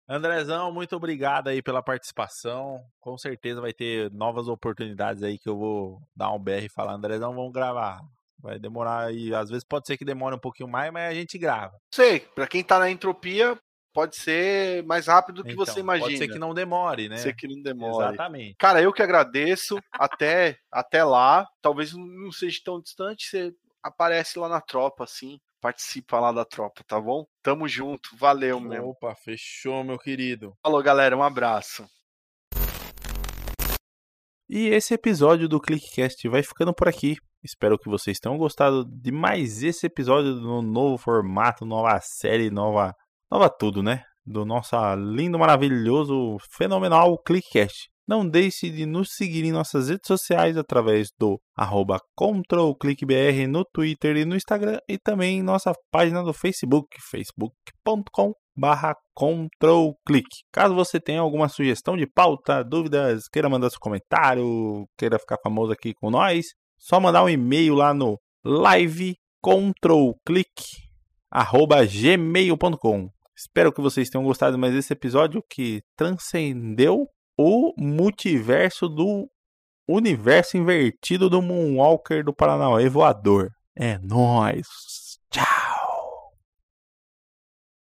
Andrezão, muito obrigado aí pela participação. Com certeza vai ter novas oportunidades aí que eu vou dar um BR e falar, Andrezão, vamos gravar. Vai demorar e às vezes pode ser que demore um pouquinho mais, mas a gente grava. Sei, para quem tá na entropia, pode ser mais rápido do que Então, você imagina. Pode ser que não demore, né? Pode ser que não demore. Exatamente. Cara, eu que agradeço. até, até lá. Talvez não seja tão distante. Você aparece lá na tropa, assim. Participa lá da tropa, tá bom? Tamo junto. Valeu, meu. Opa, fechou, meu querido. Falou, galera. Um abraço. E esse episódio do ClickCast vai ficando por aqui. Espero que vocês tenham gostado de mais esse episódio no novo formato, nova série, nova, nova tudo, né? Do nosso lindo, maravilhoso, fenomenal ClickCast. Não deixe de nos seguir em nossas redes sociais através do arroba ControlClickBR no Twitter e no Instagram e também em nossa página do Facebook, facebook.com barra ControlClick. Caso você tenha alguma sugestão de pauta, dúvidas, queira mandar seu comentário, queira ficar famoso aqui com nós, só mandar um e-mail lá no livecontrolclick@gmail.com. Espero que vocês tenham gostado mais desse episódio que transcendeu o multiverso do universo invertido do Moonwalker do Paranauê voador. É nóis. Tchau.